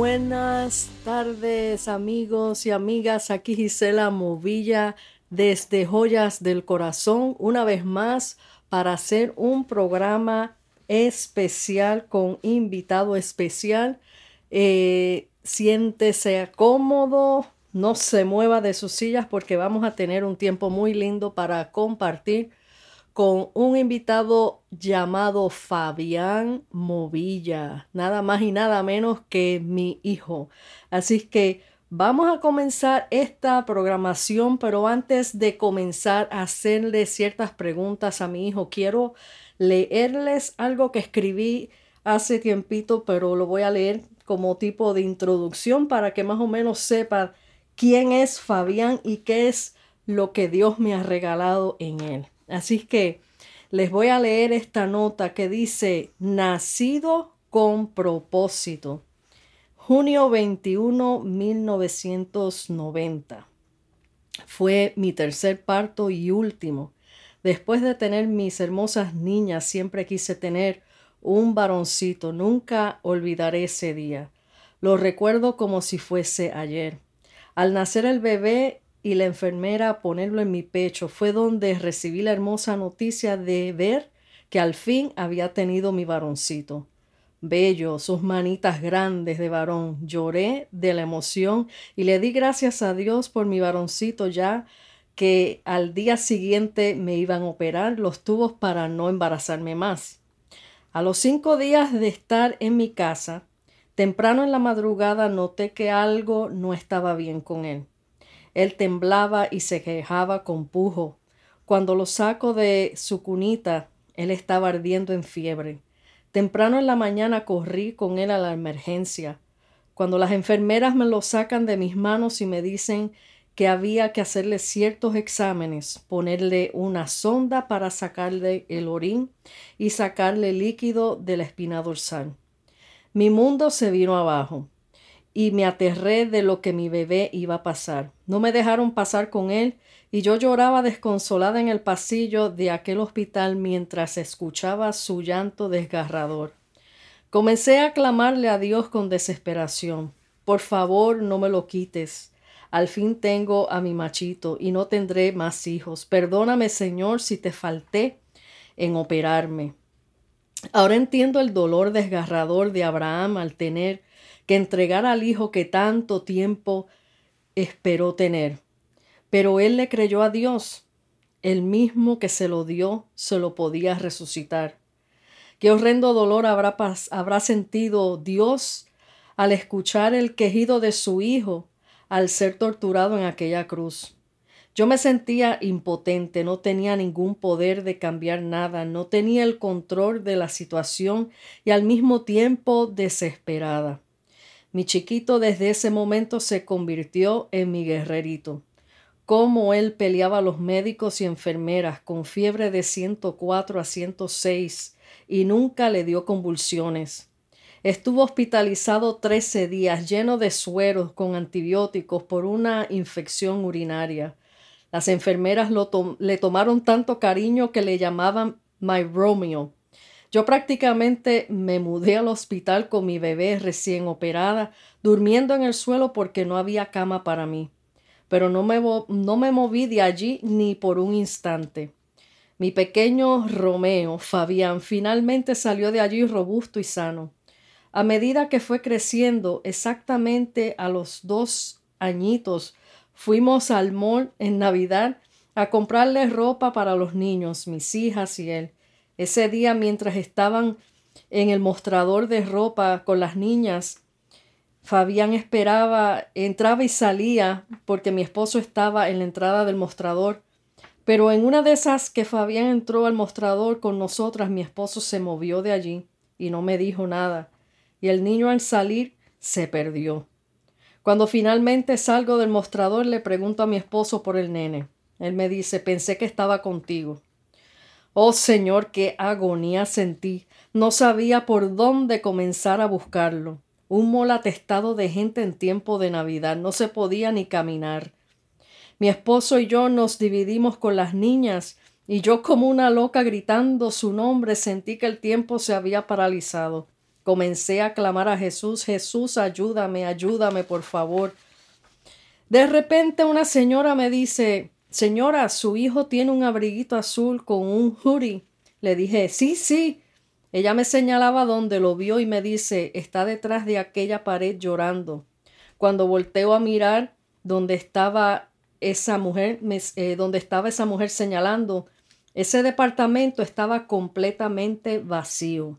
buenas tardes amigos y amigas. Aquí Gisela Movilla desde Joyas del Corazón, una vez más para hacer un programa especial con invitado especial. Eh, siéntese cómodo, no se mueva de sus sillas porque vamos a tener un tiempo muy lindo para compartir con un invitado llamado Fabián Movilla, nada más y nada menos que mi hijo. Así que vamos a comenzar esta programación, pero antes de comenzar a hacerle ciertas preguntas a mi hijo, quiero leerles algo que escribí hace tiempito, pero lo voy a leer como tipo de introducción para que más o menos sepa quién es Fabián y qué es lo que Dios me ha regalado en él. Así que les voy a leer esta nota que dice, nacido con propósito. Junio 21, 1990. Fue mi tercer parto y último. Después de tener mis hermosas niñas, siempre quise tener un varoncito. Nunca olvidaré ese día. Lo recuerdo como si fuese ayer. Al nacer el bebé y la enfermera ponerlo en mi pecho, fue donde recibí la hermosa noticia de ver que al fin había tenido mi varoncito. Bello, sus manitas grandes de varón. Lloré de la emoción y le di gracias a Dios por mi varoncito ya que al día siguiente me iban a operar los tubos para no embarazarme más. A los cinco días de estar en mi casa, temprano en la madrugada noté que algo no estaba bien con él. Él temblaba y se quejaba con pujo. Cuando lo saco de su cunita, él estaba ardiendo en fiebre. Temprano en la mañana corrí con él a la emergencia. Cuando las enfermeras me lo sacan de mis manos y me dicen que había que hacerle ciertos exámenes, ponerle una sonda para sacarle el orín y sacarle líquido de la espina dorsal. Mi mundo se vino abajo y me aterré de lo que mi bebé iba a pasar. No me dejaron pasar con él y yo lloraba desconsolada en el pasillo de aquel hospital mientras escuchaba su llanto desgarrador. Comencé a clamarle a Dios con desesperación. Por favor, no me lo quites. Al fin tengo a mi machito y no tendré más hijos. Perdóname, Señor, si te falté en operarme. Ahora entiendo el dolor desgarrador de Abraham al tener que entregar al hijo que tanto tiempo esperó tener. Pero él le creyó a Dios. El mismo que se lo dio se lo podía resucitar. Qué horrendo dolor habrá, habrá sentido Dios al escuchar el quejido de su hijo al ser torturado en aquella cruz. Yo me sentía impotente, no tenía ningún poder de cambiar nada, no tenía el control de la situación y al mismo tiempo desesperada. Mi chiquito desde ese momento se convirtió en mi guerrerito. Cómo él peleaba a los médicos y enfermeras con fiebre de 104 a 106 y nunca le dio convulsiones. Estuvo hospitalizado 13 días lleno de sueros con antibióticos por una infección urinaria. Las enfermeras le tomaron tanto cariño que le llamaban My Romeo yo prácticamente me mudé al hospital con mi bebé recién operada, durmiendo en el suelo porque no había cama para mí. Pero no me, no me moví de allí ni por un instante. Mi pequeño Romeo, Fabián, finalmente salió de allí robusto y sano. A medida que fue creciendo, exactamente a los dos añitos, fuimos al mall en Navidad a comprarle ropa para los niños, mis hijas y él. Ese día, mientras estaban en el mostrador de ropa con las niñas, Fabián esperaba, entraba y salía porque mi esposo estaba en la entrada del mostrador. Pero en una de esas que Fabián entró al mostrador con nosotras, mi esposo se movió de allí y no me dijo nada. Y el niño al salir se perdió. Cuando finalmente salgo del mostrador le pregunto a mi esposo por el nene. Él me dice, pensé que estaba contigo. Oh Señor, qué agonía sentí. No sabía por dónde comenzar a buscarlo. Un mol atestado de gente en tiempo de Navidad. No se podía ni caminar. Mi esposo y yo nos dividimos con las niñas, y yo como una loca gritando su nombre sentí que el tiempo se había paralizado. Comencé a clamar a Jesús, Jesús, ayúdame, ayúdame, por favor. De repente una señora me dice, señora, su hijo tiene un abriguito azul con un hoodie. Le dije, sí, sí. Ella me señalaba dónde lo vio y me dice, está detrás de aquella pared llorando. Cuando volteo a mirar donde estaba esa mujer, eh, donde estaba esa mujer señalando, ese departamento estaba completamente vacío.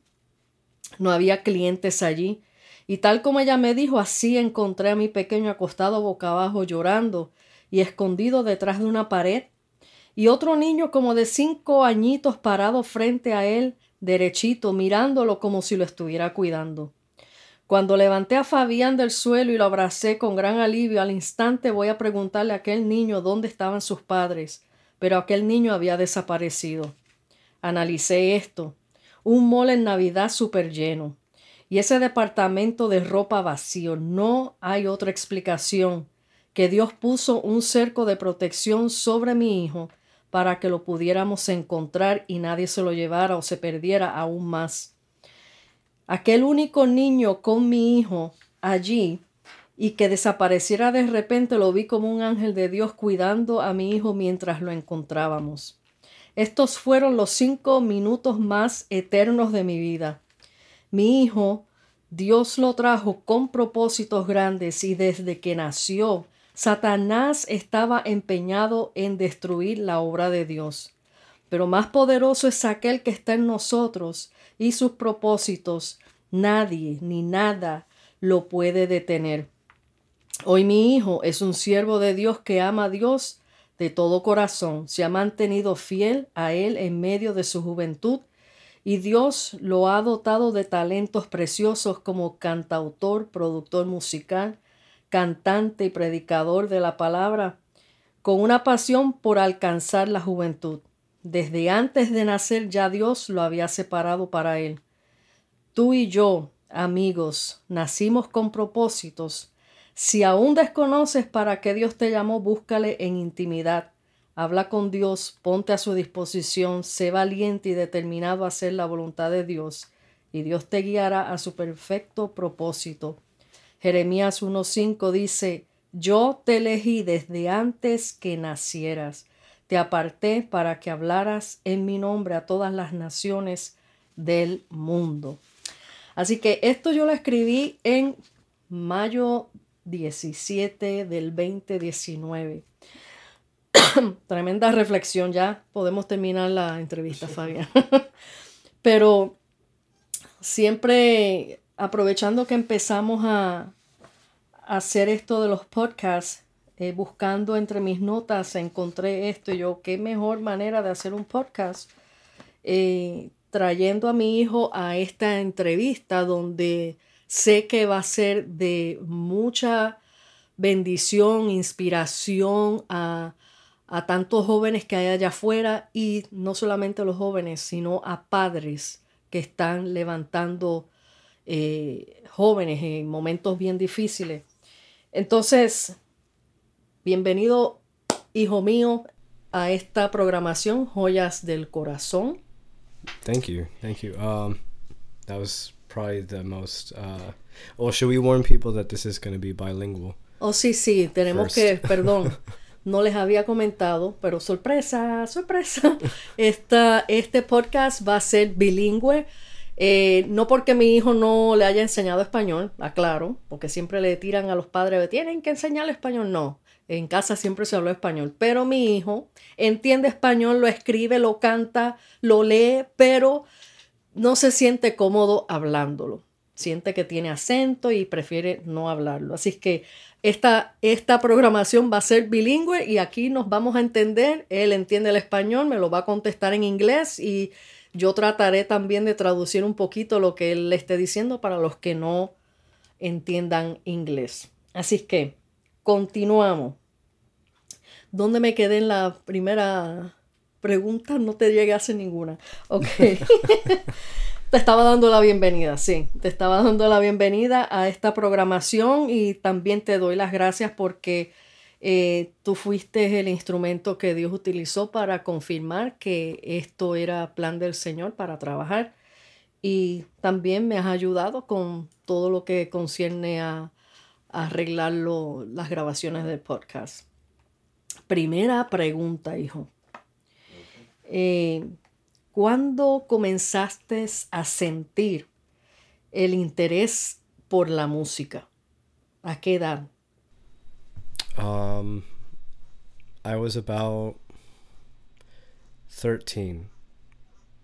No había clientes allí. Y tal como ella me dijo, así encontré a mi pequeño acostado boca abajo llorando y escondido detrás de una pared, y otro niño como de cinco añitos parado frente a él, derechito, mirándolo como si lo estuviera cuidando. Cuando levanté a Fabián del suelo y lo abracé con gran alivio, al instante voy a preguntarle a aquel niño dónde estaban sus padres, pero aquel niño había desaparecido. Analicé esto. Un mole en Navidad súper lleno. Y ese departamento de ropa vacío. No hay otra explicación que Dios puso un cerco de protección sobre mi hijo para que lo pudiéramos encontrar y nadie se lo llevara o se perdiera aún más. Aquel único niño con mi hijo allí y que desapareciera de repente lo vi como un ángel de Dios cuidando a mi hijo mientras lo encontrábamos. Estos fueron los cinco minutos más eternos de mi vida. Mi hijo, Dios lo trajo con propósitos grandes y desde que nació Satanás estaba empeñado en destruir la obra de Dios. Pero más poderoso es aquel que está en nosotros y sus propósitos. Nadie ni nada lo puede detener. Hoy mi hijo es un siervo de Dios que ama a Dios de todo corazón. Se ha mantenido fiel a Él en medio de su juventud y Dios lo ha dotado de talentos preciosos como cantautor, productor musical, cantante y predicador de la palabra, con una pasión por alcanzar la juventud. Desde antes de nacer ya Dios lo había separado para él. Tú y yo, amigos, nacimos con propósitos. Si aún desconoces para qué Dios te llamó, búscale en intimidad. Habla con Dios, ponte a su disposición, sé valiente y determinado a hacer la voluntad de Dios, y Dios te guiará a su perfecto propósito. Jeremías 1.5 dice, Yo te elegí desde antes que nacieras, te aparté para que hablaras en mi nombre a todas las naciones del mundo. Así que esto yo lo escribí en mayo 17 del 2019. Tremenda reflexión, ya podemos terminar la entrevista, Fabián. Pero siempre aprovechando que empezamos a, hacer esto de los podcasts, eh, buscando entre mis notas, encontré esto y yo, qué mejor manera de hacer un podcast, eh, trayendo a mi hijo a esta entrevista donde sé que va a ser de mucha bendición, inspiración a, a tantos jóvenes que hay allá afuera y no solamente a los jóvenes, sino a padres que están levantando eh, jóvenes en momentos bien difíciles. Entonces, bienvenido, hijo mío, a esta programación Joyas del Corazón. Thank you, thank you. Um, that was probably the most. Uh, or should we warn people that this is going to be bilingual? Oh, sí, sí, tenemos que, perdón, no les había comentado, pero sorpresa, sorpresa. Esta, este podcast va a ser bilingüe. Eh, no porque mi hijo no le haya enseñado español, aclaro, porque siempre le tiran a los padres, tienen que enseñarle español. No, en casa siempre se habló español, pero mi hijo entiende español, lo escribe, lo canta, lo lee, pero no se siente cómodo hablándolo. Siente que tiene acento y prefiere no hablarlo. Así que esta, esta programación va a ser bilingüe y aquí nos vamos a entender. Él entiende el español, me lo va a contestar en inglés y yo trataré también de traducir un poquito lo que él le esté diciendo para los que no entiendan inglés. Así que continuamos. ¿Dónde me quedé en la primera pregunta? No te llegué a hacer ninguna. Ok. te estaba dando la bienvenida, sí. Te estaba dando la bienvenida a esta programación y también te doy las gracias porque eh, tú fuiste el instrumento que Dios utilizó para confirmar que esto era plan del Señor para trabajar. y también me has ayudado con todo lo que concierne a, arreglar las grabaciones del podcast. Primera pregunta, hijo. Eh, ¿Cuándo comenzaste a sentir el interés por la música? ¿A qué edad? Um, I was about 13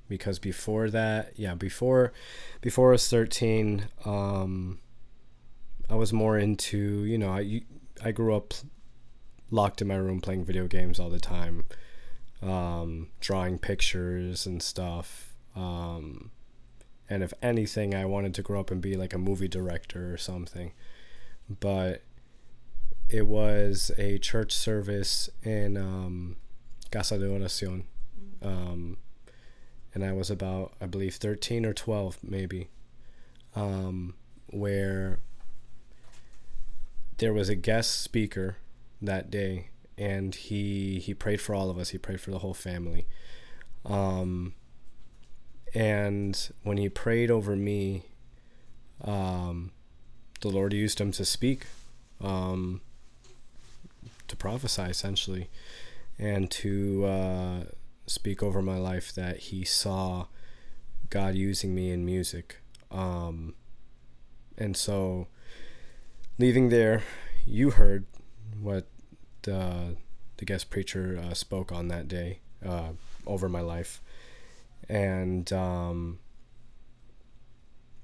because before that, yeah, before before I was 13, um, I was more into, you know, I I grew up locked in my room playing video games all the time, um, drawing pictures and stuff. Um, and if anything, I wanted to grow up and be like a movie director or something. But it was a church service in um, Casa de Oración. Um, and I was about, I believe, 13 or 12, maybe, um, where there was a guest speaker that day, and he he prayed for all of us. He prayed for the whole family. Um, and when he prayed over me, um, the Lord used him to speak, um, to prophesy essentially, and to uh, speak over my life that he saw God using me in music. Um, and so, leaving there, you heard what the, the guest preacher uh, spoke on that day uh, over my life. And, um,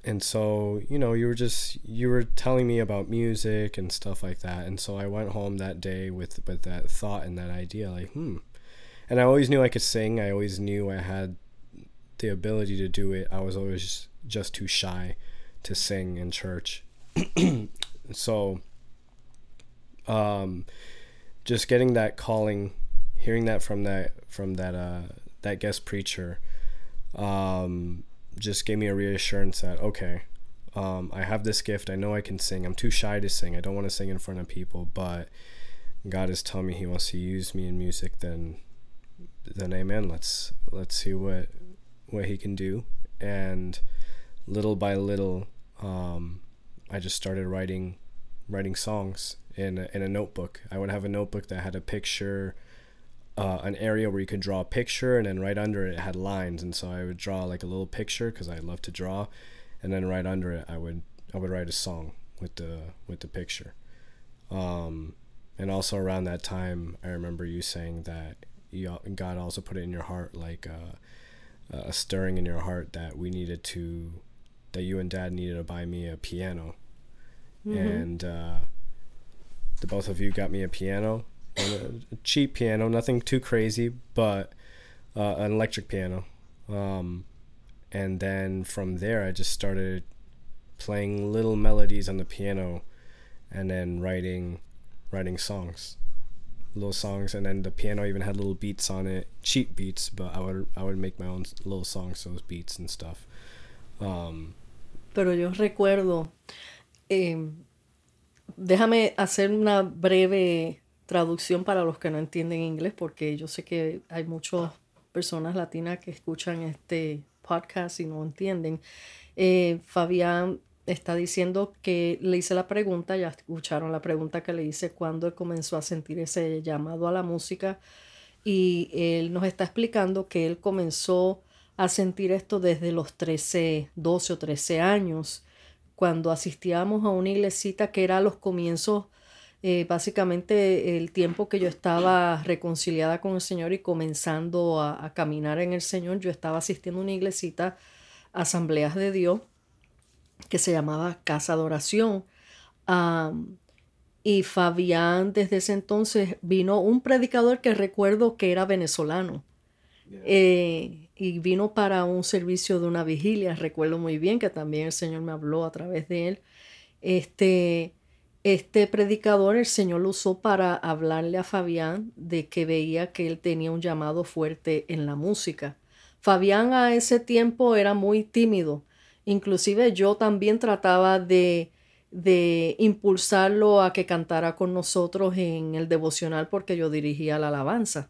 and so, you know, you were just, you were telling me about music and stuff like that. And so I went home that day with, with that thought and that idea like, hmm, and I always knew I could sing. I always knew I had the ability to do it. I was always just too shy to sing in church. so um just getting that calling, hearing that from that from that uh that guest preacher um just gave me a reassurance that okay, um I have this gift. I know I can sing. I'm too shy to sing. I don't want to sing in front of people, but God is telling me he wants to use me in music then then amen let's let's see what what he can do and little by little um, i just started writing writing songs in a, in a notebook i would have a notebook that had a picture uh, an area where you could draw a picture and then right under it, it had lines and so i would draw like a little picture because i love to draw and then right under it i would i would write a song with the with the picture um, and also around that time i remember you saying that you, God also put it in your heart like uh, a stirring in your heart that we needed to that you and dad needed to buy me a piano mm-hmm. and uh, the both of you got me a piano a, a cheap piano nothing too crazy but uh, an electric piano um, and then from there i just started playing little melodies on the piano and then writing writing songs little songs, and then the piano even had little beats on it, cheap beats, but I would I would make my own little songs, those beats and stuff. Um, Pero yo recuerdo, eh, déjame hacer una breve traducción para los que no entienden inglés, porque yo sé que hay muchas personas latinas que escuchan este podcast y no entienden. Eh, Fabián está diciendo que le hice la pregunta, ya escucharon la pregunta que le hice cuando comenzó a sentir ese llamado a la música y él nos está explicando que él comenzó a sentir esto desde los 13, 12 o 13 años, cuando asistíamos a una iglesita que era a los comienzos, eh, básicamente el tiempo que yo estaba reconciliada con el Señor y comenzando a, a caminar en el Señor, yo estaba asistiendo a una iglesita, asambleas de Dios, que se llamaba Casa de Oración. y Fabián desde ese entonces vino un predicador que recuerdo que era venezolano. Eh, y vino para un servicio de una vigilia, recuerdo muy bien que también el Señor me habló a través de él. Este, este predicador, el Señor lo usó para hablarle a Fabián de que veía que él tenía un llamado fuerte en la música. Fabián a ese tiempo era muy tímido, Inclusive yo también trataba de, de impulsarlo a que cantara con nosotros en el devocional porque yo dirigía la alabanza,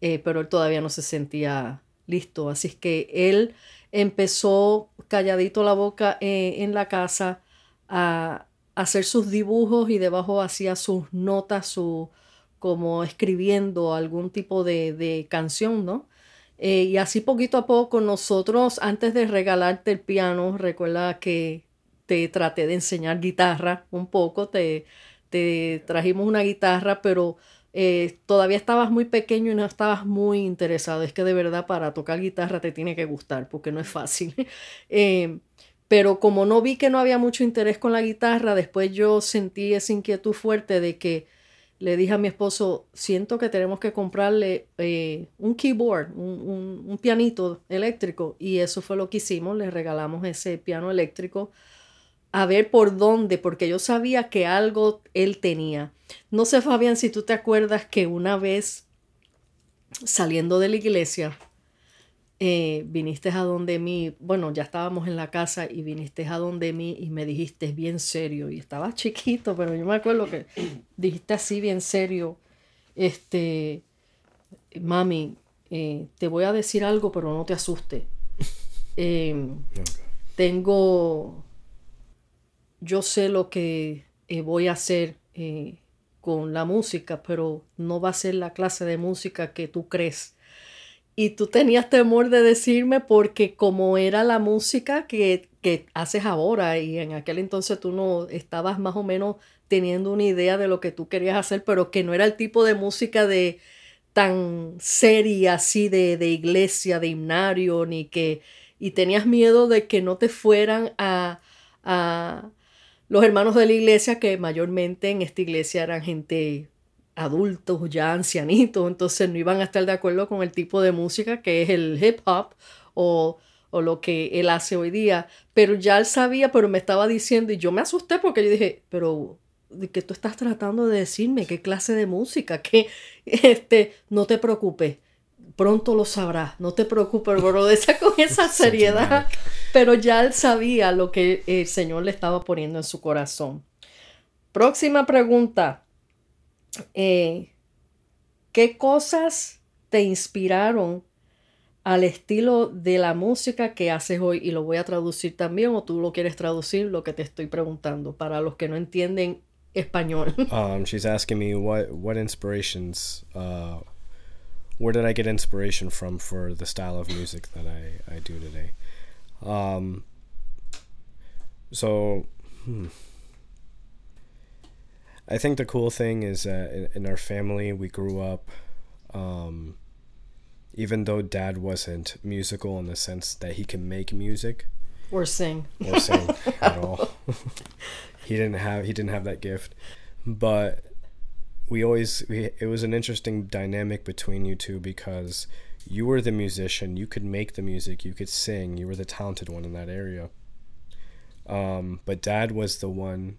eh, pero él todavía no se sentía listo. Así que él empezó calladito la boca eh, en la casa a, hacer sus dibujos y debajo hacía sus notas, su, como escribiendo algún tipo de, de canción, ¿no? Eh, y así poquito a poco nosotros, antes de regalarte el piano, recuerda que te traté de enseñar guitarra un poco, te, te trajimos una guitarra, pero eh, todavía estabas muy pequeño y no estabas muy interesado. Es que de verdad para tocar guitarra te tiene que gustar porque no es fácil. Eh, pero como no vi que no había mucho interés con la guitarra, después yo sentí esa inquietud fuerte de que le dije a mi esposo, siento que tenemos que comprarle eh, un keyboard, un, un, pianito eléctrico. Y eso fue lo que hicimos, le regalamos ese piano eléctrico a ver por dónde, porque yo sabía que algo él tenía. No sé, Fabián, si tú te acuerdas que una vez saliendo de la iglesia, eh, viniste a donde mí, bueno, ya estábamos en la casa y viniste a donde mí y me dijiste bien serio, y estaba chiquito, pero yo me acuerdo que dijiste así bien serio, este, mami, eh, te voy a decir algo, pero no te asustes. Em, tengo, yo sé lo que eh, voy a hacer con la música, pero no va a ser la clase de música que tú crees y tú tenías temor de decirme porque como era la música que, que, haces ahora y en aquel entonces tú no estabas más o menos teniendo una idea de lo que tú querías hacer, pero que no era el tipo de música de tan seria así de, de iglesia, de himnario, ni que... y tenías miedo de que no te fueran a, a los hermanos de la iglesia, que mayormente en esta iglesia eran gente adultos, ya ancianitos, entonces no iban a estar de acuerdo con el tipo de música que es el hip hop o, o lo que él hace hoy día. Pero ya él sabía, pero me estaba diciendo, y yo me asusté porque yo dije, pero ¿de qué tú estás tratando de decirme? ¿Qué clase de música? Que este, no te preocupes, pronto lo sabrás, no te preocupes, bro, de esa, con esa seriedad. pero ya él sabía lo que el Señor le estaba poniendo en su corazón. Próxima pregunta. Eh, ¿qué cosas te inspiraron al estilo de la música que haces hoy? Y lo voy a traducir también, o tú lo quieres traducir, lo que te estoy preguntando, para los que no entienden español. um, she's asking me what, what inspirations, uh, where did I get inspiration from for the style of music that I, I do today? Um, so, hmm. I think the cool thing is that in, in our family, we grew up, um, even though dad wasn't musical in the sense that he can make music or sing. or sing at all. he didn't have he didn't have that gift, but we always we, it was an interesting dynamic between you two because you were the musician, you could make the music, you could sing, you were the talented one in that area. Um, but dad was the one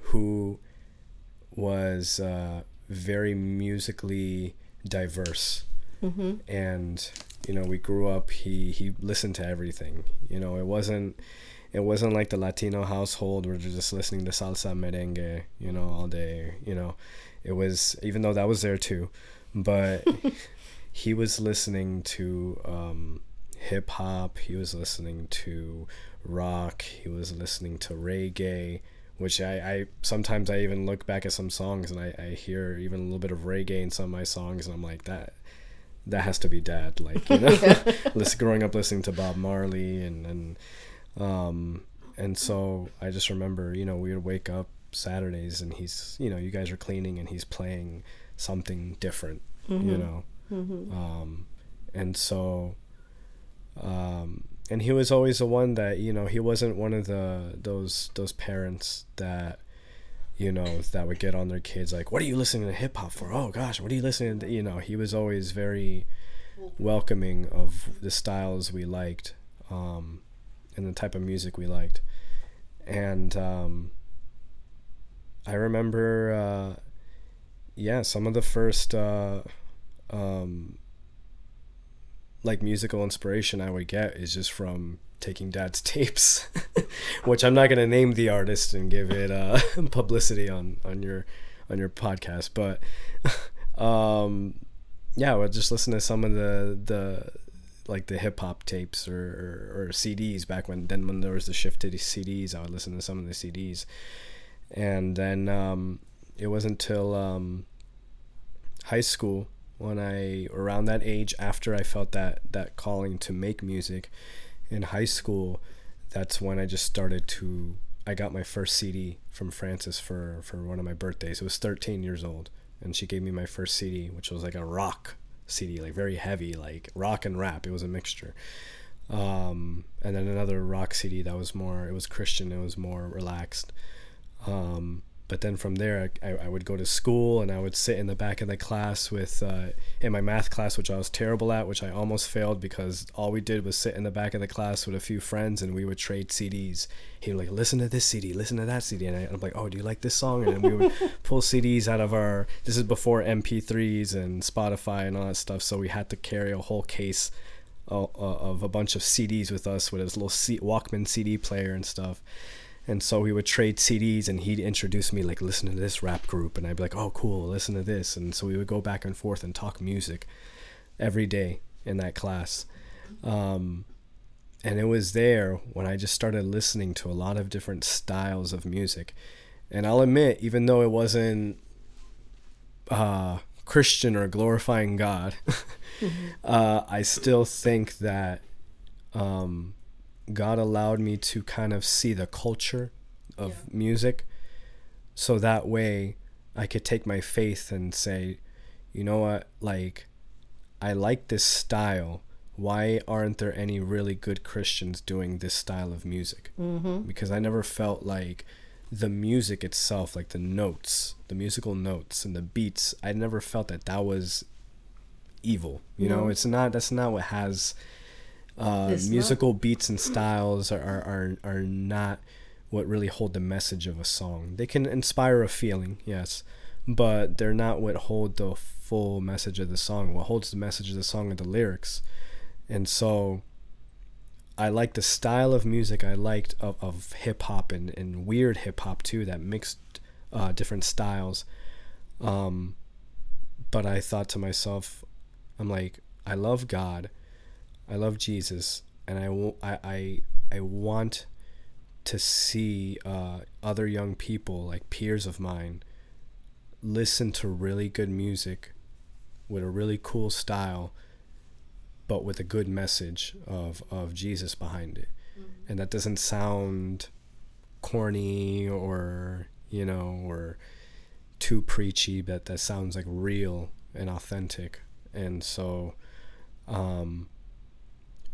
who was uh, very musically diverse, mm-hmm. and you know we grew up. He he listened to everything. You know, it wasn't it wasn't like the Latino household where they're just listening to salsa merengue, you know, all day. You know, it was even though that was there too, but he was listening to um, hip hop. He was listening to rock. He was listening to reggae which I, I sometimes I even look back at some songs and I, I hear even a little bit of reggae in some of my songs and I'm like that that has to be dad like you know growing up listening to Bob Marley and and um and so I just remember you know we would wake up Saturdays and he's you know you guys are cleaning and he's playing something different mm-hmm. you know mm-hmm. um and so um and he was always the one that you know he wasn't one of the those those parents that you know that would get on their kids like what are you listening to hip hop for? Oh gosh what are you listening to? You know he was always very welcoming of the styles we liked um, and the type of music we liked. And um, I remember uh, yeah some of the first uh, um, like musical inspiration I would get is just from taking dad's tapes, which I'm not gonna name the artist and give it uh, publicity on on your on your podcast, but um, yeah, I would just listen to some of the the like the hip hop tapes or, or, or CDs back when then when there was the shift to the CDs. I would listen to some of the CDs, and then um, it wasn't until um, high school when I around that age after I felt that that calling to make music in high school. That's when I just started to. I got my first CD from Frances for for one of my birthdays. It was 13 years old, and she gave me my first CD, which was like a rock CD, like very heavy, like rock and rap. It was a mixture. Um, and then another rock CD that was more, it was Christian, it was more relaxed. Um, but then from there I, I would go to school and i would sit in the back of the class with uh, in my math class which i was terrible at which i almost failed because all we did was sit in the back of the class with a few friends and we would trade cds he would like listen to this cd listen to that cd and I, am like oh do you like this song? And then we would pull cds out of our this is before mp3s and spotify and all that stuff so we had to carry a whole case of, of a bunch of cds with us with his little C- walkman cd player and stuff and so we would trade CDs, and he'd introduce me like, listen to this rap group, and I'd be like, oh, cool, listen to this, and so we would go back and forth and talk music every day in that class. Um, and it was there when I just started listening to a lot of different styles of music. And I'll admit, even though it wasn't uh, Christian or glorifying God, mm-hmm. uh, I still think that um, God allowed me to kind of see the culture of yeah. music. So that way I could take my faith and say, you know what, like, I like this style. Why aren't there any really good Christians doing this style of music? Mm-hmm. Because I never felt like the music itself, like the notes, the musical notes and the beats, I never felt that that was evil. You know, it's not, that's not what has uh, musical beats and styles are, are, are not what really hold the message of a song. They can inspire a feeling, yes, but they're not what hold the full message of the song. What holds the message of the song are the lyrics. And so I like the style of music I liked of, of hip hop and, and weird hip hop too that mixed uh, different styles. Um, but I thought to myself, I'm like, I love God I love Jesus, and I, I, I, I want to see uh, other young people, like peers of mine, listen to really good music with a really cool style, but with a good message of, of Jesus behind it. Mm-hmm. And that doesn't sound corny or, you know, or too preachy, but that sounds like real and authentic. And so, um,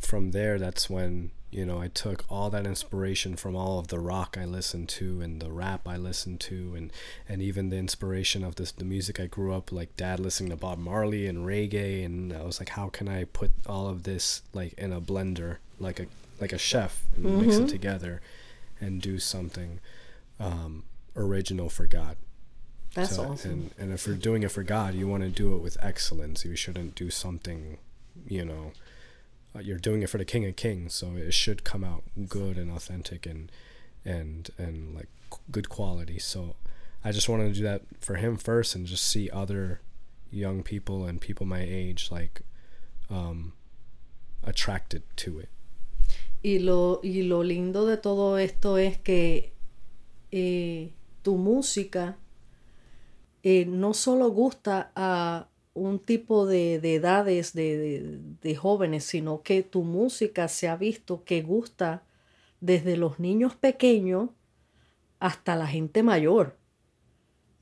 from there, that's when you know I took all that inspiration from all of the rock I listened to and the rap I listened to, and and even the inspiration of this the music I grew up like dad listening to Bob Marley and reggae, and I was like, how can I put all of this like in a blender like a like a chef and mm-hmm. mix it together and do something um, original for God. That's so, awesome. And, and if you're doing it for God, you want to do it with excellence. You shouldn't do something, you know, uh, you're doing it for the King of Kings, so it should come out good and authentic and and and like good quality. So I just wanted to do that for him first, and just see other young people and people my age like um, attracted to it. Y lo, y lo lindo de todo esto es que eh, tu música eh, no solo gusta a un tipo de, edades de, jóvenes, sino que tu música se ha visto que gusta desde los niños pequeños hasta la gente mayor.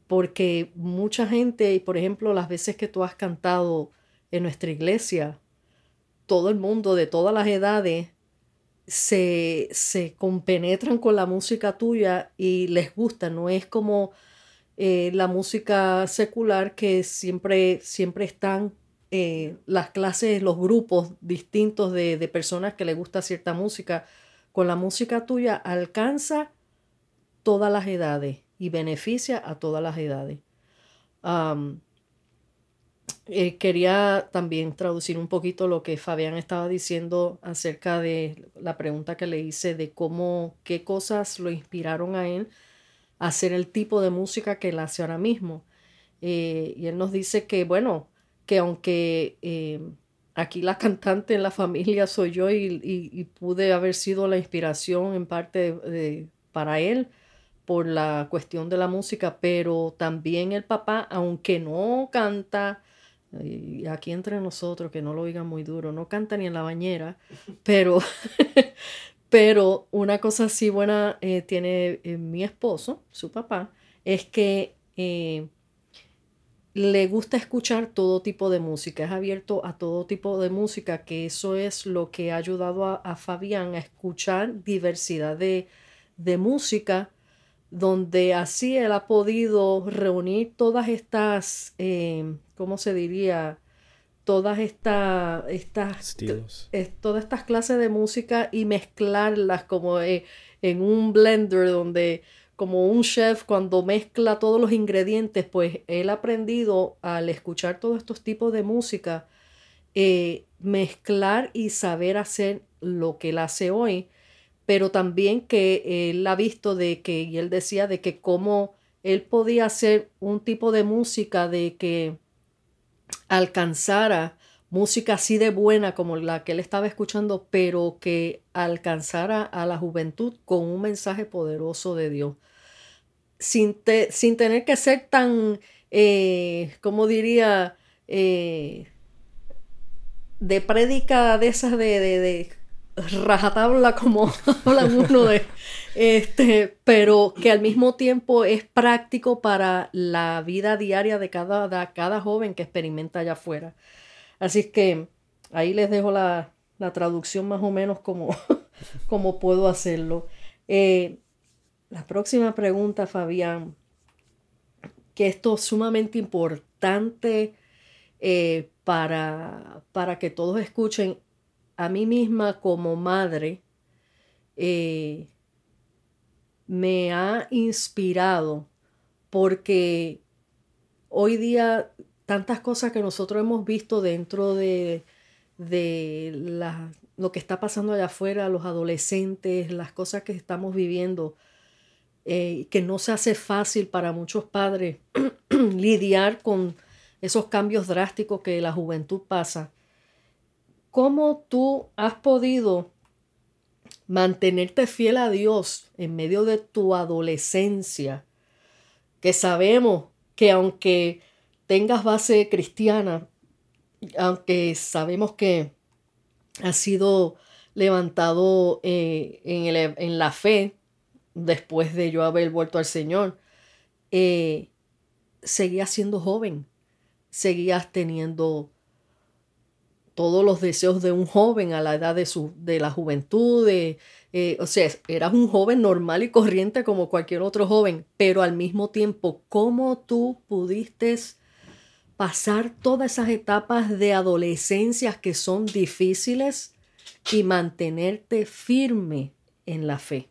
Porque mucha gente, y por ejemplo, las veces que tú has cantado en nuestra iglesia, todo el mundo de todas las edades se, se compenetran con la música tuya y les gusta, no es como eh, la música secular que siempre, siempre están eh, las clases, los grupos distintos de, personas que les gusta cierta música. Con la música tuya alcanza todas las edades y beneficia a todas las edades. Eh, quería también traducir un poquito lo que Fabián estaba diciendo acerca de la pregunta que le hice de cómo, qué cosas lo inspiraron a él hacer el tipo de música que él hace ahora mismo. Eh, y él nos dice que, bueno, que aunque eh, aquí la cantante en la familia soy yo y, pude haber sido la inspiración en parte para él por la cuestión de la música, pero también el papá, aunque no canta, y aquí entre nosotros, que no lo oigan muy duro, no canta ni en la bañera, pero, pero una cosa así buena eh, tiene eh, mi esposo, su papá, es que eh, le gusta escuchar todo tipo de música, es abierto a todo tipo de música, que eso es lo que ha ayudado a, Fabián a escuchar diversidad de, música, donde así él ha podido reunir todas estas, ¿cómo se diría? Todas estas, estas, todas estas clases de música y mezclarlas como eh, en un blender donde como un chef cuando mezcla todos los ingredientes, pues él ha aprendido al escuchar todos estos tipos de música, eh, mezclar y saber hacer lo que él hace hoy, pero también que él ha visto de que, y él decía de que cómo él podía hacer un tipo de música de que alcanzara música así de buena como la que él estaba escuchando, pero que alcanzara a la juventud con un mensaje poderoso de Dios. Sin, sin tener que ser tan, eh, como diría, eh, de prédica de esas de, de, rajatabla como hablan uno de, este, pero que al mismo tiempo es práctico para la vida diaria de cada, cada joven que experimenta allá afuera. Así que ahí les dejo la, traducción más o menos como, como puedo hacerlo. Eh, la próxima pregunta, Fabián, que esto es sumamente importante eh, para, para, que todos escuchen. A mí misma como madre eh, me ha inspirado porque hoy día tantas cosas que nosotros hemos visto dentro de, de lo que está pasando allá afuera, los adolescentes, las cosas que estamos viviendo, eh, que no se hace fácil para muchos padres lidiar con esos cambios drásticos que la juventud pasa. ¿Cómo tú has podido mantenerte fiel a Dios en medio de tu adolescencia? Que sabemos que aunque tengas base cristiana, aunque sabemos que has sido levantado eh, en, la fe, después de yo haber vuelto al Señor, eh, seguías siendo joven, seguías teniendo todos los deseos de un joven a la edad de, su, de la juventud, de, eh, o sea, eras un joven normal y corriente como cualquier otro joven, pero al mismo tiempo, ¿cómo tú pudiste pasar todas esas etapas de adolescencia que son difíciles y mantenerte firme en la fe?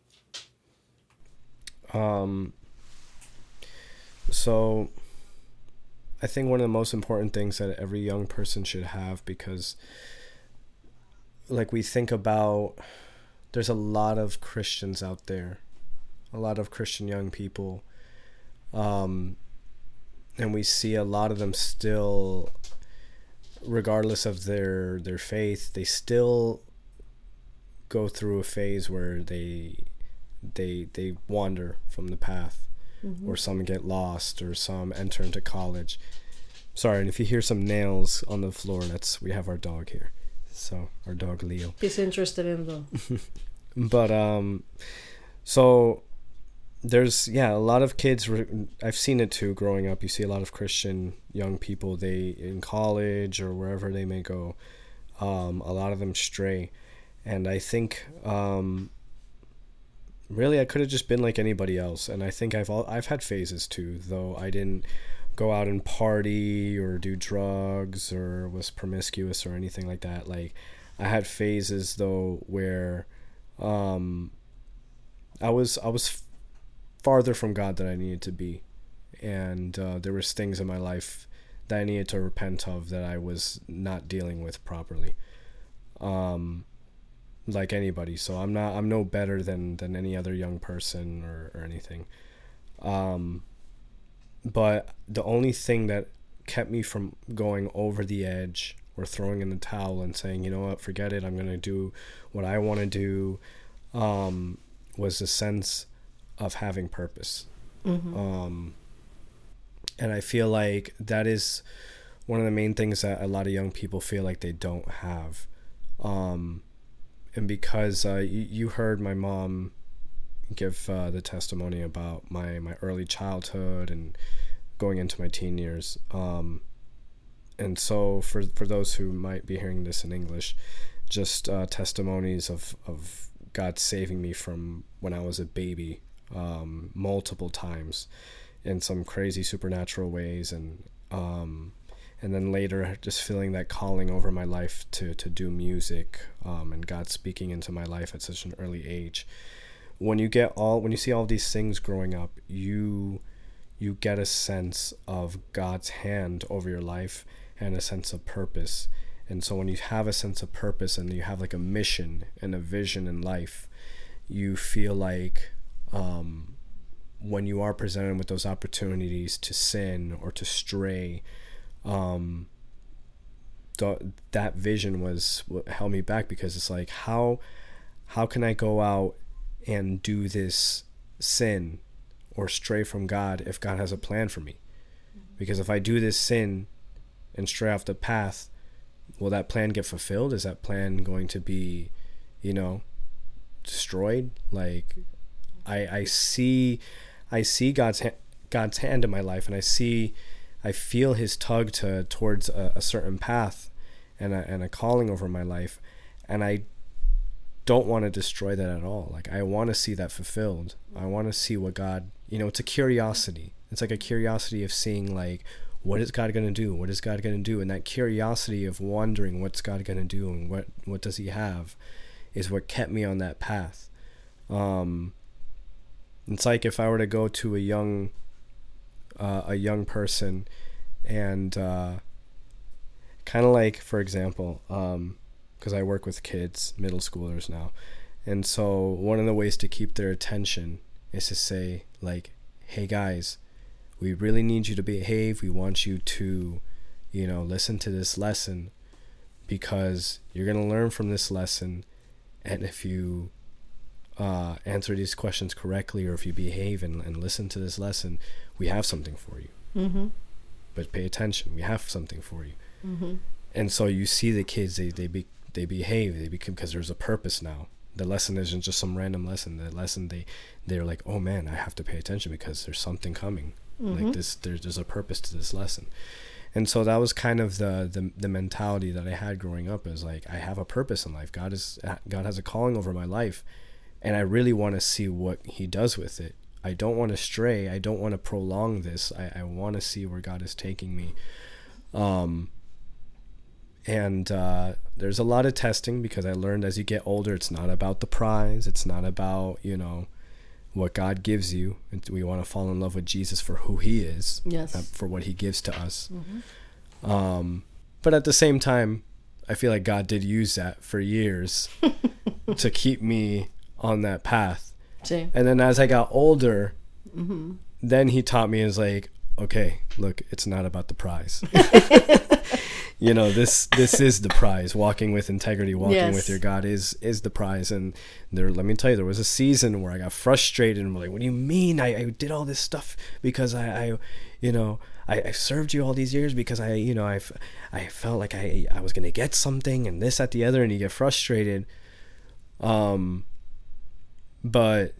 Um, so I think one of the most important things that every young person should have because like we think about there's a lot of Christians out there, a lot of Christian young people. Um, and we see a lot of them still regardless of their their faith, they still go through a phase where they they they wander from the path mm-hmm. or some get lost or some enter into college. Sorry and if you hear some nails on the floor that's we have our dog here. So our dog leo. He's interested in them but um so there's yeah a lot of kids re- i've seen it too growing up. You see a lot of christian young people they in college or wherever they may go um, a lot of them stray. And i think um, really I could have just been like anybody else and I think I've all, I've had phases too though I didn't go out and party or do drugs or was promiscuous or anything like that. Like I had phases though where um I was I was farther from God than I needed to be and uh, there was things in my life that I needed to repent of that I was not dealing with properly. Um like anybody so i'm not i'm no better than than any other young person or, or anything um but the only thing that kept me from going over the edge or throwing in the towel and saying, you know what, forget it, I'm going to do what I want to do, um, was a sense of having purpose. Mm-hmm. Um, and I feel like that is one of the main things that a lot of young people feel like they don't have. Um, and because uh, you, you heard my mom give uh, the testimony about my, my early childhood and going into my teen years. Um, and so for for those who might be hearing this in English, just uh, testimonies of of God saving me from when I was a baby, um, multiple times, in some crazy supernatural ways, and um, and then later just feeling that calling over my life to to do music, um, and God speaking into my life at such an early age. When you get all when you see all these things growing up, you you get a sense of God's hand over your life and a sense of purpose. And so when you have a sense of purpose and you have like a mission and a vision in life, you feel like um, when you are presented with those opportunities to sin or to stray, um, th- that vision was what held me back because it's like how how can I go out and do this sin or stray from God if God has a plan for me? Because if I do this sin and stray off the path, will that plan get fulfilled? Is that plan going to be, you know, destroyed? Like, I I see, I see God's ha- God's hand in my life, and I see, I feel His tug to towards a, a certain path, and a, and a calling over my life, and I don't want to destroy that at all. Like I want to see that fulfilled. I want to see what God, you know, it's a curiosity. It's like a curiosity of seeing like what is God going to do? What is God going to do? And that curiosity of wondering what's God going to do and what what does He have, is what kept me on that path. Um, it's like if I were to go to a young uh, a young person, and uh, kind of like for example, because um, I work with kids, middle schoolers now, and so one of the ways to keep their attention is to say like, "Hey guys." we really need you to behave. We want you to, you know, listen to this lesson because you're going to learn from this lesson. And if you uh, answer these questions correctly or if you behave and, and listen to this lesson, we have something for you. Mm-hmm. But pay attention. We have something for you. Mm-hmm. And so you see the kids, they, they, be, they behave, they become, because there's a purpose now. The lesson isn't just some random lesson. The lesson, they, they're like, oh man, I have to pay attention because there's something coming Mm-hmm. Like this, there's there's a purpose to this lesson, and so that was kind of the, the the mentality that I had growing up. Is like I have a purpose in life. God is God has a calling over my life, and I really want to see what He does with it. I don't want to stray. I don't want to prolong this. I, I want to see where God is taking me. Um, and uh, there's a lot of testing because I learned as you get older, it's not about the prize. It's not about you know what God gives you. We want to fall in love with Jesus for who He is, yes, for what He gives to us. Mm-hmm. Um, but at the same time, I feel like God did use that for years to keep me on that path. Sí. And then as I got older, mm-hmm. then He taught me is like, okay, look, it's not about the prize. you know this this is the prize walking with integrity walking yes. with your god is is the prize and there let me tell you there was a season where i got frustrated and like what do you mean i, I did all this stuff because i, I you know I, I served you all these years because i you know i i felt like i i was gonna get something and this at the other and you get frustrated um but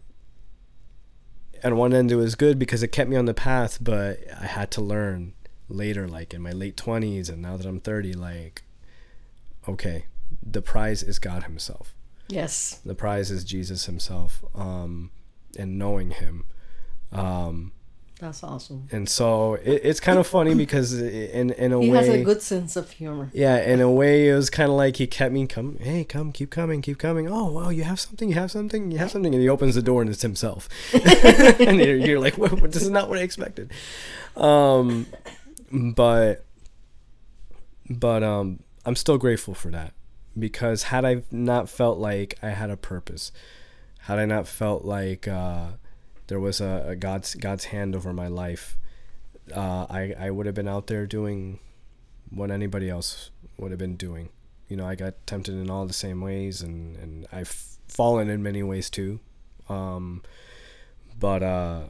at one end it was good because it kept me on the path but i had to learn later, like in my late 20s, and now that I'm 30, like, okay, the prize is God Himself. Yes. The prize is Jesus Himself, um, and knowing Him. Um, That's awesome. And so it, it's kind of funny because in in a he way he has a good sense of humor. Yeah, in a way it was kind of like he kept me come, hey, come, keep coming, keep coming. Oh wow, you have something, you have something, you have something, and he opens the door and it's himself, and you're, you're like, what, this is not what I expected. Um, but but um I'm still grateful for that because had I not felt like I had a purpose, had I not felt like uh, there was a, a, God's God's hand over my life, uh, I I would have been out there doing what anybody else would have been doing. You know, I got tempted in all the same ways, and and I've fallen in many ways too. Um, but uh,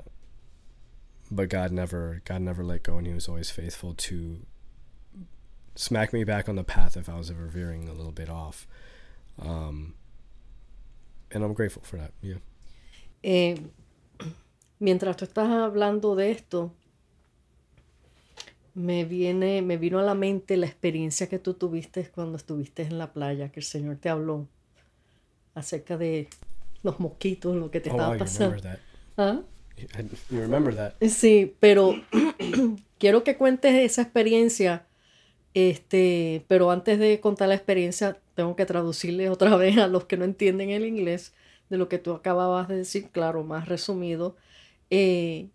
but God never God never let go, and He was always faithful to smack me back on the path if I was ever veering a little bit off. Um, and I'm grateful for that. Yeah. Eh, mientras tú estás hablando de esto, me viene, me vino a la mente la experiencia que tú tuviste cuando estuviste en la playa, que el Señor te habló acerca de los mosquitos, lo que te Oh, estaba wow, pasando. ¿Ah? You remember that? Sí, pero quiero que cuentes esa experiencia. Este, pero antes de contar la experiencia, tengo que traducirle otra vez a los que no entienden el inglés de lo que tú acababas de decir, claro, más resumido. Eh,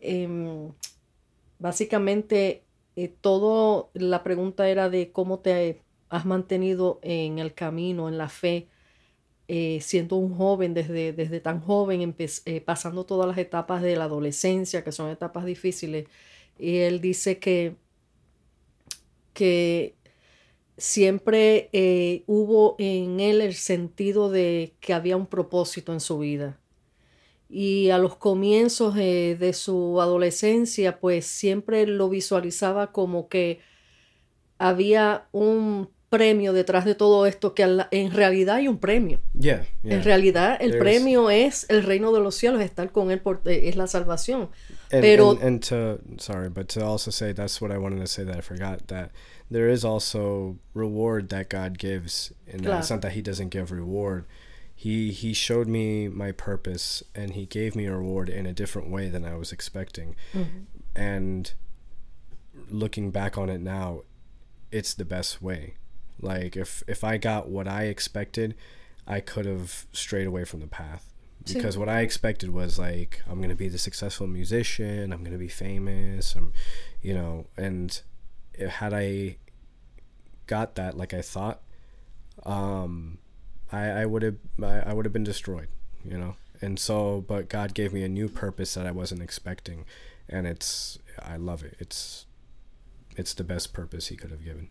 em, básicamente, eh, todo la pregunta era de cómo te has mantenido en el camino, en la fe, eh, siendo un joven, desde, desde tan joven, eh, pasando todas las etapas de la adolescencia, que son etapas difíciles. Y él dice que, que siempre hubo en él el sentido de que había un propósito en su vida. Y a los comienzos eh, de su adolescencia, pues siempre lo visualizaba como que había un premio detrás de todo esto, que en realidad hay un premio. Yeah. yeah. En realidad el There's- premio es el reino de los cielos, estar con él por, eh, es la salvación. and, Pero- and, and to sorry but to also say that's what i wanted to say that i forgot that there is also reward that god gives and Claro. it's not that he doesn't give reward he he showed me my purpose and he gave me a reward in a different way than i was expecting. And looking back on it now it's the best way. Like if if i got what i expected i could have strayed away from the path. Because what i expected was like i'm gonna be the successful musician i'm gonna be famous i'm you know and it, had i got that like i thought um i i would have I, I would have been destroyed you know? And so but god gave me a new purpose that i wasn't expecting. And it's i love it. It's it's the best purpose he could have given.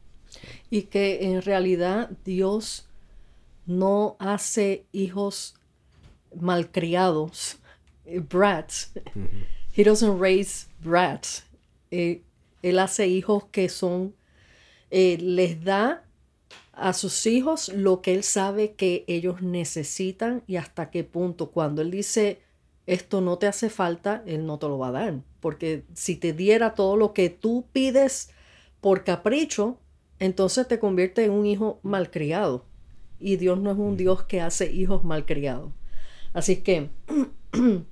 Y que en realidad Dios no hace hijos malcriados, eh, brats. He doesn't raise brats. Eh, él hace hijos que son, eh, les da a sus hijos lo que él sabe que ellos necesitan y hasta qué punto. Cuando él dice esto no te hace falta, él no te lo va a dar. Porque si te diera todo lo que tú pides por capricho, entonces te convierte en un hijo malcriado. Y Dios no es un Dios que hace hijos malcriados. Así que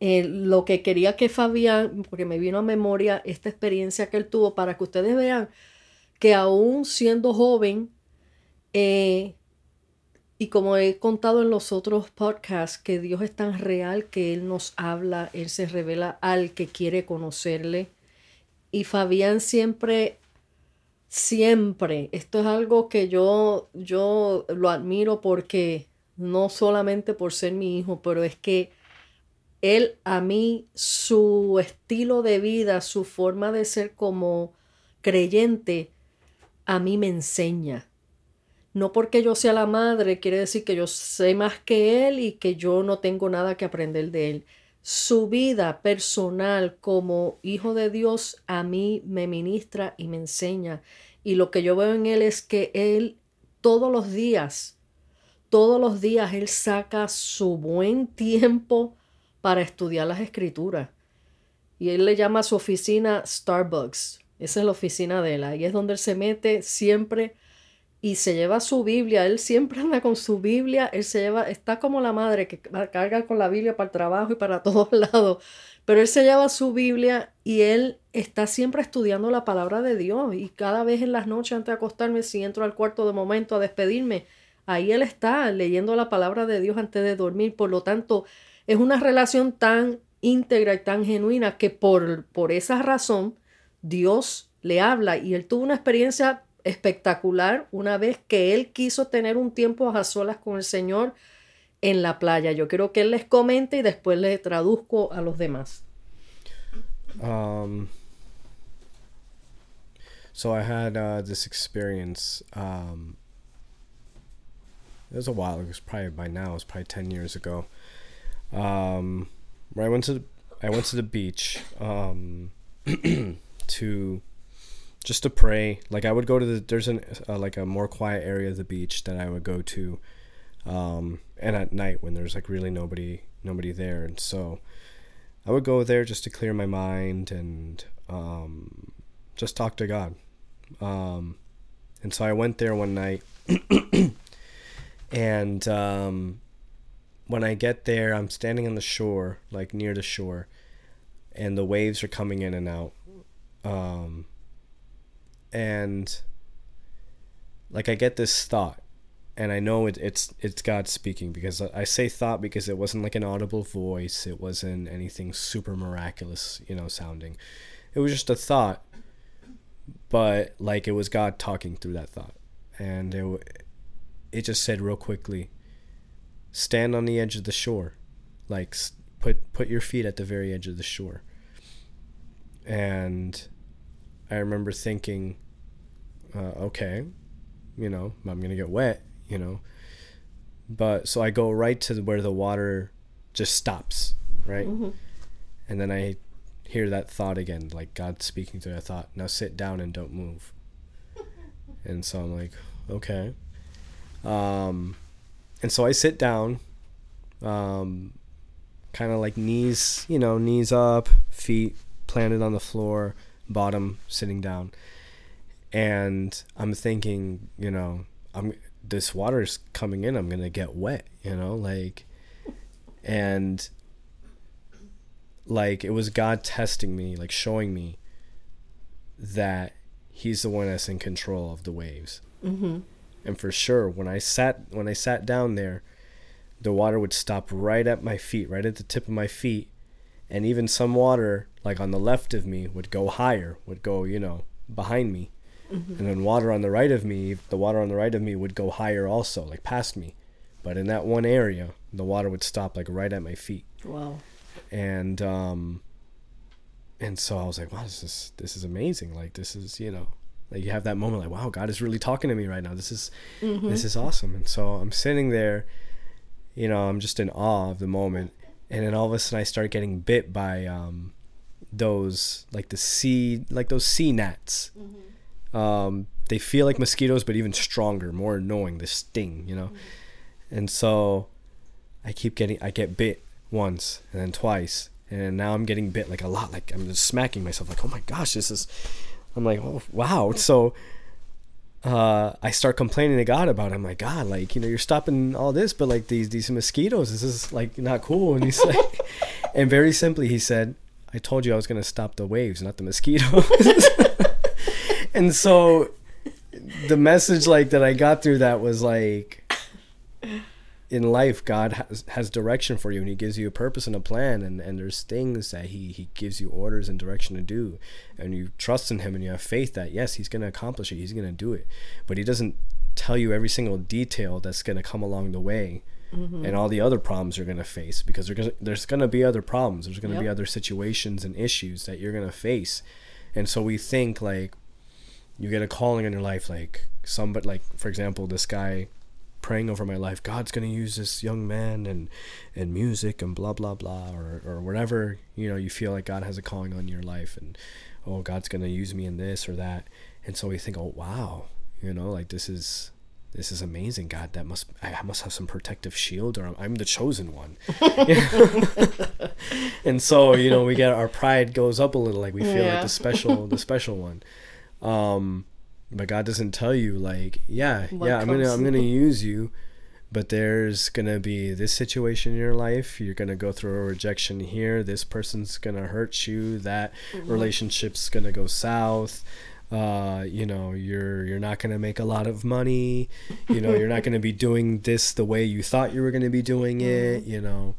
eh, lo que quería que Fabián, porque me vino a memoria esta experiencia que él tuvo, para que ustedes vean que aún siendo joven, eh, y como he contado en los otros podcasts, que Dios es tan real que Él nos habla, Él se revela al que quiere conocerle. Y Fabián siempre, siempre, esto es algo que yo, yo lo admiro porque no solamente por ser mi hijo, pero es que él a mí, su estilo de vida, su forma de ser como creyente, a mí me enseña. No porque yo sea la madre quiere decir que yo sé más que él y que yo no tengo nada que aprender de él. Su vida personal como hijo de Dios a mí me ministra y me enseña. Y lo que yo veo en él es que él todos los días, todos los días él saca su buen tiempo para estudiar las escrituras. Y él le llama a su oficina Starbucks. Esa es la oficina de él. Ahí es donde él se mete siempre y se lleva su Biblia. Él siempre anda con su Biblia. Él se lleva, está como la madre que carga con la Biblia para el trabajo y para todos lados. Pero él se lleva su Biblia y él está siempre estudiando la palabra de Dios. Y cada vez en las noches antes de acostarme, si entro al cuarto de momento a despedirme, ahí él está leyendo la palabra de Dios antes de dormir. Por lo tanto, es una relación tan íntegra y tan genuina que por, por esa razón Dios le habla y él tuvo una experiencia espectacular una vez que él quiso tener un tiempo a solas con el Señor en la playa. Yo quiero que él les comente y después le traduzco a los demás. Um, so I had uh, this experience. Um, it was a while. It was probably by now. It was probably ten years ago. Um, where I went to the, I went to the beach um, to just to pray. Like I would go to the there's an uh, like a more quiet area of the beach that I would go to, um, and at night when there's like really nobody nobody there, and so I would go there just to clear my mind and um, just talk to God. Um, and so I went there one night, and um, when I get there, I'm standing on the shore, like near the shore, and the waves are coming in and out. Um, and like I get this thought, and I know it, it's it's God speaking because I say thought because it wasn't like an audible voice, it wasn't anything super miraculous, you know, sounding. It was just a thought, but like it was God talking through that thought, and it it just said real quickly, stand on the edge of the shore, like put put your feet at the very edge of the shore, and I remember thinking, uh, okay, you know, I'm gonna get wet, you know. But so I go right to where the water just stops, right? Mm-hmm. And then I hear that thought again, like God speaking to that thought. Now sit down and don't move. and so I'm like, okay. Um, and so I sit down, um, kind of like knees, you know, knees up, feet planted on the floor, bottom sitting down and i'm thinking you know i'm this water's coming in i'm gonna get wet you know like and like it was god testing me like showing me that he's the one that's in control of the waves mm-hmm. and for sure when i sat when i sat down there the water would stop right at my feet right at the tip of my feet and even some water like on the left of me would go higher would go you know behind me. Mm-hmm. and then water on the right of me the water on the right of me would go higher also like past me. But in that one area the water would stop like right at my feet. Wow. And um and so i was like wow this is this is amazing. Like this is you know like you have that moment like wow god is really talking to me right now. This is mm-hmm. this is awesome. And so i'm sitting there you know i'm just in awe of the moment and then all of a sudden I start getting bit by um, those like the sea like those sea gnats. Mm-hmm. Um, they feel like mosquitoes, but even stronger, more annoying. The sting, you know, mm-hmm. and so I keep getting I get bit once and then twice, and now I'm getting bit like a lot. Like I'm just smacking myself, like oh my gosh, this is. I'm like oh wow, so uh, I start complaining to God about it. I'm like, God, like, you know, you're stopping all this, but like these these mosquitoes, this is like not cool. And he's like, and very simply, he said, I told you I was gonna stop the waves, not the mosquitoes. and so the message like that I got through that was like in life god has, has direction for you and he gives you a purpose and a plan. And, and there's things that he, he gives you orders and direction to do. And you trust in him and you have faith that yes he's going to accomplish it. He's going to do it. But he doesn't tell you every single detail that's going to come along the way mm-hmm. and all the other problems you're going to face because gonna, there's going to be other problems. There's going to yep. be other situations and issues that you're going to face. And so we think like you get a calling in your life like somebody like for example this guy praying over my life god's going to use this young man and and music and blah blah blah or or whatever you know you feel like god has a calling on your life and oh god's going to use me in this or that. And so we think oh wow you know like this is this is amazing god. That must i must have some protective shield or i'm, I'm the chosen one. And so you know we get our pride goes up a little like we feel yeah. like the special the special one. Um but God doesn't tell you like, yeah, what yeah, I'm gonna I'm gonna use you, but there's gonna be this situation in your life. You're gonna go through a rejection here. This person's gonna hurt you. That mm-hmm. relationship's gonna go south. Uh, you know, you're you're not gonna make a lot of money. You know, you're not gonna be doing this the way you thought you were gonna be doing it. Mm-hmm. You know,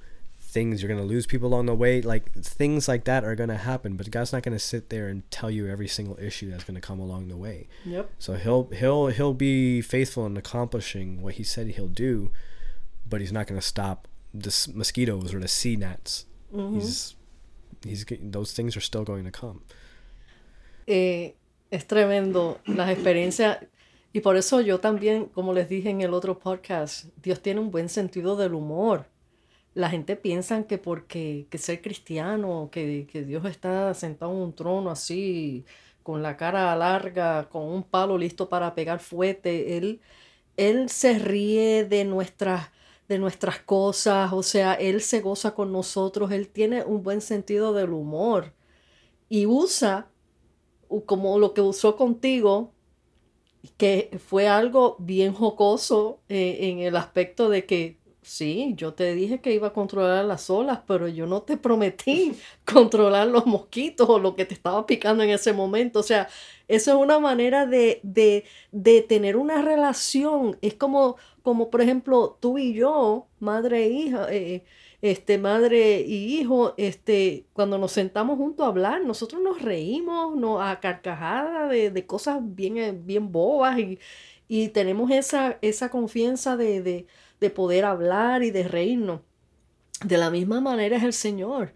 things you're going to lose people on the way like things like that are going to happen but god's not going to sit there and tell you every single issue that's going to come along the way yep so he'll he'll he'll be faithful in accomplishing what he said he'll do but he's not going to stop the mosquitoes or the sea gnats mm-hmm. he's he's those things are still going to come eh, Es tremendo las experiencias. Y por eso yo también, como les dije en el otro podcast, Dios tiene un buen sentido del humor. La gente piensa que porque que ser cristiano, que, que Dios está sentado en un trono así, con la cara larga, con un palo listo para pegar fuerte, Él, él se ríe de nuestras de nuestras cosas, o sea, Él se goza con nosotros, Él tiene un buen sentido del humor y usa como lo que usó contigo, que fue algo bien jocoso eh, en el aspecto de que sí, yo te dije que iba a controlar las olas, pero yo no te prometí controlar los mosquitos o lo que te estaba picando en ese momento. O sea, eso es una manera de, de, de tener una relación. Es como, como, por ejemplo, tú y yo, madre e hija, eh, este, madre y hijo, este, cuando nos sentamos juntos a hablar, nosotros nos reímos, nos a carcajadas de, de, cosas bien, eh, bien bobas y, y tenemos esa, esa confianza de, de, de, poder hablar y de reírnos. De la misma manera es el Señor.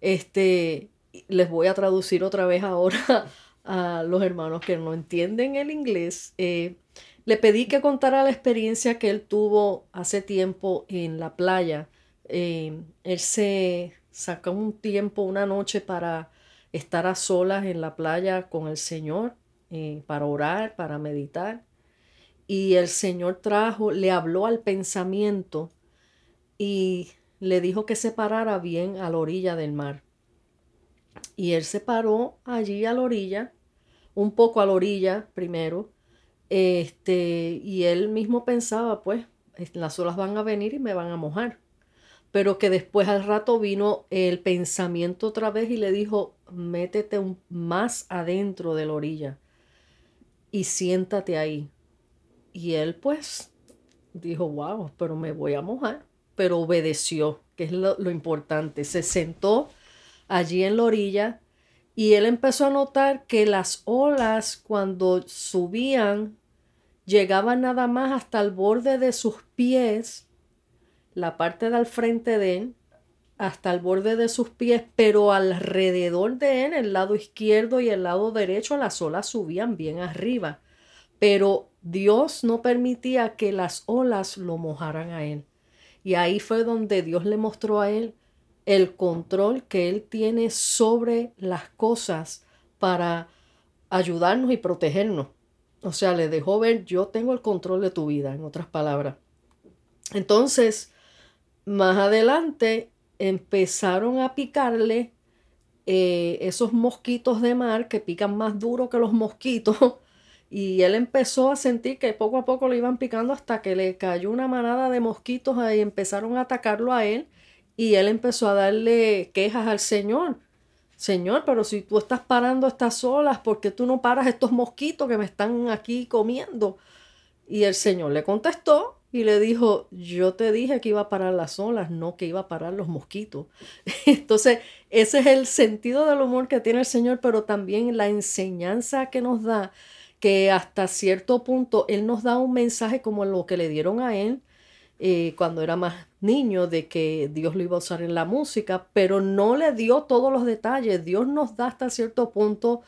Este, les voy a traducir otra vez ahora a los hermanos que no entienden el inglés. Eh, le pedí que contara la experiencia que él tuvo hace tiempo en la playa eh, él se sacó un tiempo, una noche para estar a solas en la playa con el Señor, eh, para orar, para meditar. Y el Señor trajo, le habló al pensamiento y le dijo que se parara bien a la orilla del mar. Y él se paró allí a la orilla, un poco a la orilla primero, este, y él mismo pensaba, pues, las olas van a venir y me van a mojar pero que después al rato vino el pensamiento otra vez y le dijo, métete más adentro de la orilla y siéntate ahí. Y él pues dijo, wow, pero me voy a mojar, pero obedeció, que es lo, importante. Se sentó allí en la orilla y él empezó a notar que las olas cuando subían llegaban nada más hasta el borde de sus pies la parte del frente de él hasta el borde de sus pies, pero alrededor de él, el lado izquierdo y el lado derecho, las olas subían bien arriba. Pero Dios no permitía que las olas lo mojaran a él. Y ahí fue donde Dios le mostró a él el control que él tiene sobre las cosas para ayudarnos y protegernos. O sea, le dejó ver, yo tengo el control de tu vida, en otras palabras. Entonces, más adelante empezaron a picarle eh, esos mosquitos de mar que pican más duro que los mosquitos. Y él empezó a sentir que poco a poco le iban picando hasta que le cayó una manada de mosquitos y empezaron a atacarlo a él. Y él empezó a darle quejas al Señor. Señor, pero si tú estás parando estas olas, ¿por qué tú no paras estos mosquitos que me están aquí comiendo? Y el Señor le contestó y le dijo, yo te dije que iba a parar las olas, no que iba a parar los mosquitos. Entonces, ese es el sentido del humor que tiene el Señor, pero también la enseñanza que nos da, que hasta cierto punto Él nos da un mensaje como lo que le dieron a Él eh, cuando era más niño, de que Dios lo iba a usar en la música, pero no le dio todos los detalles. Dios nos da hasta cierto punto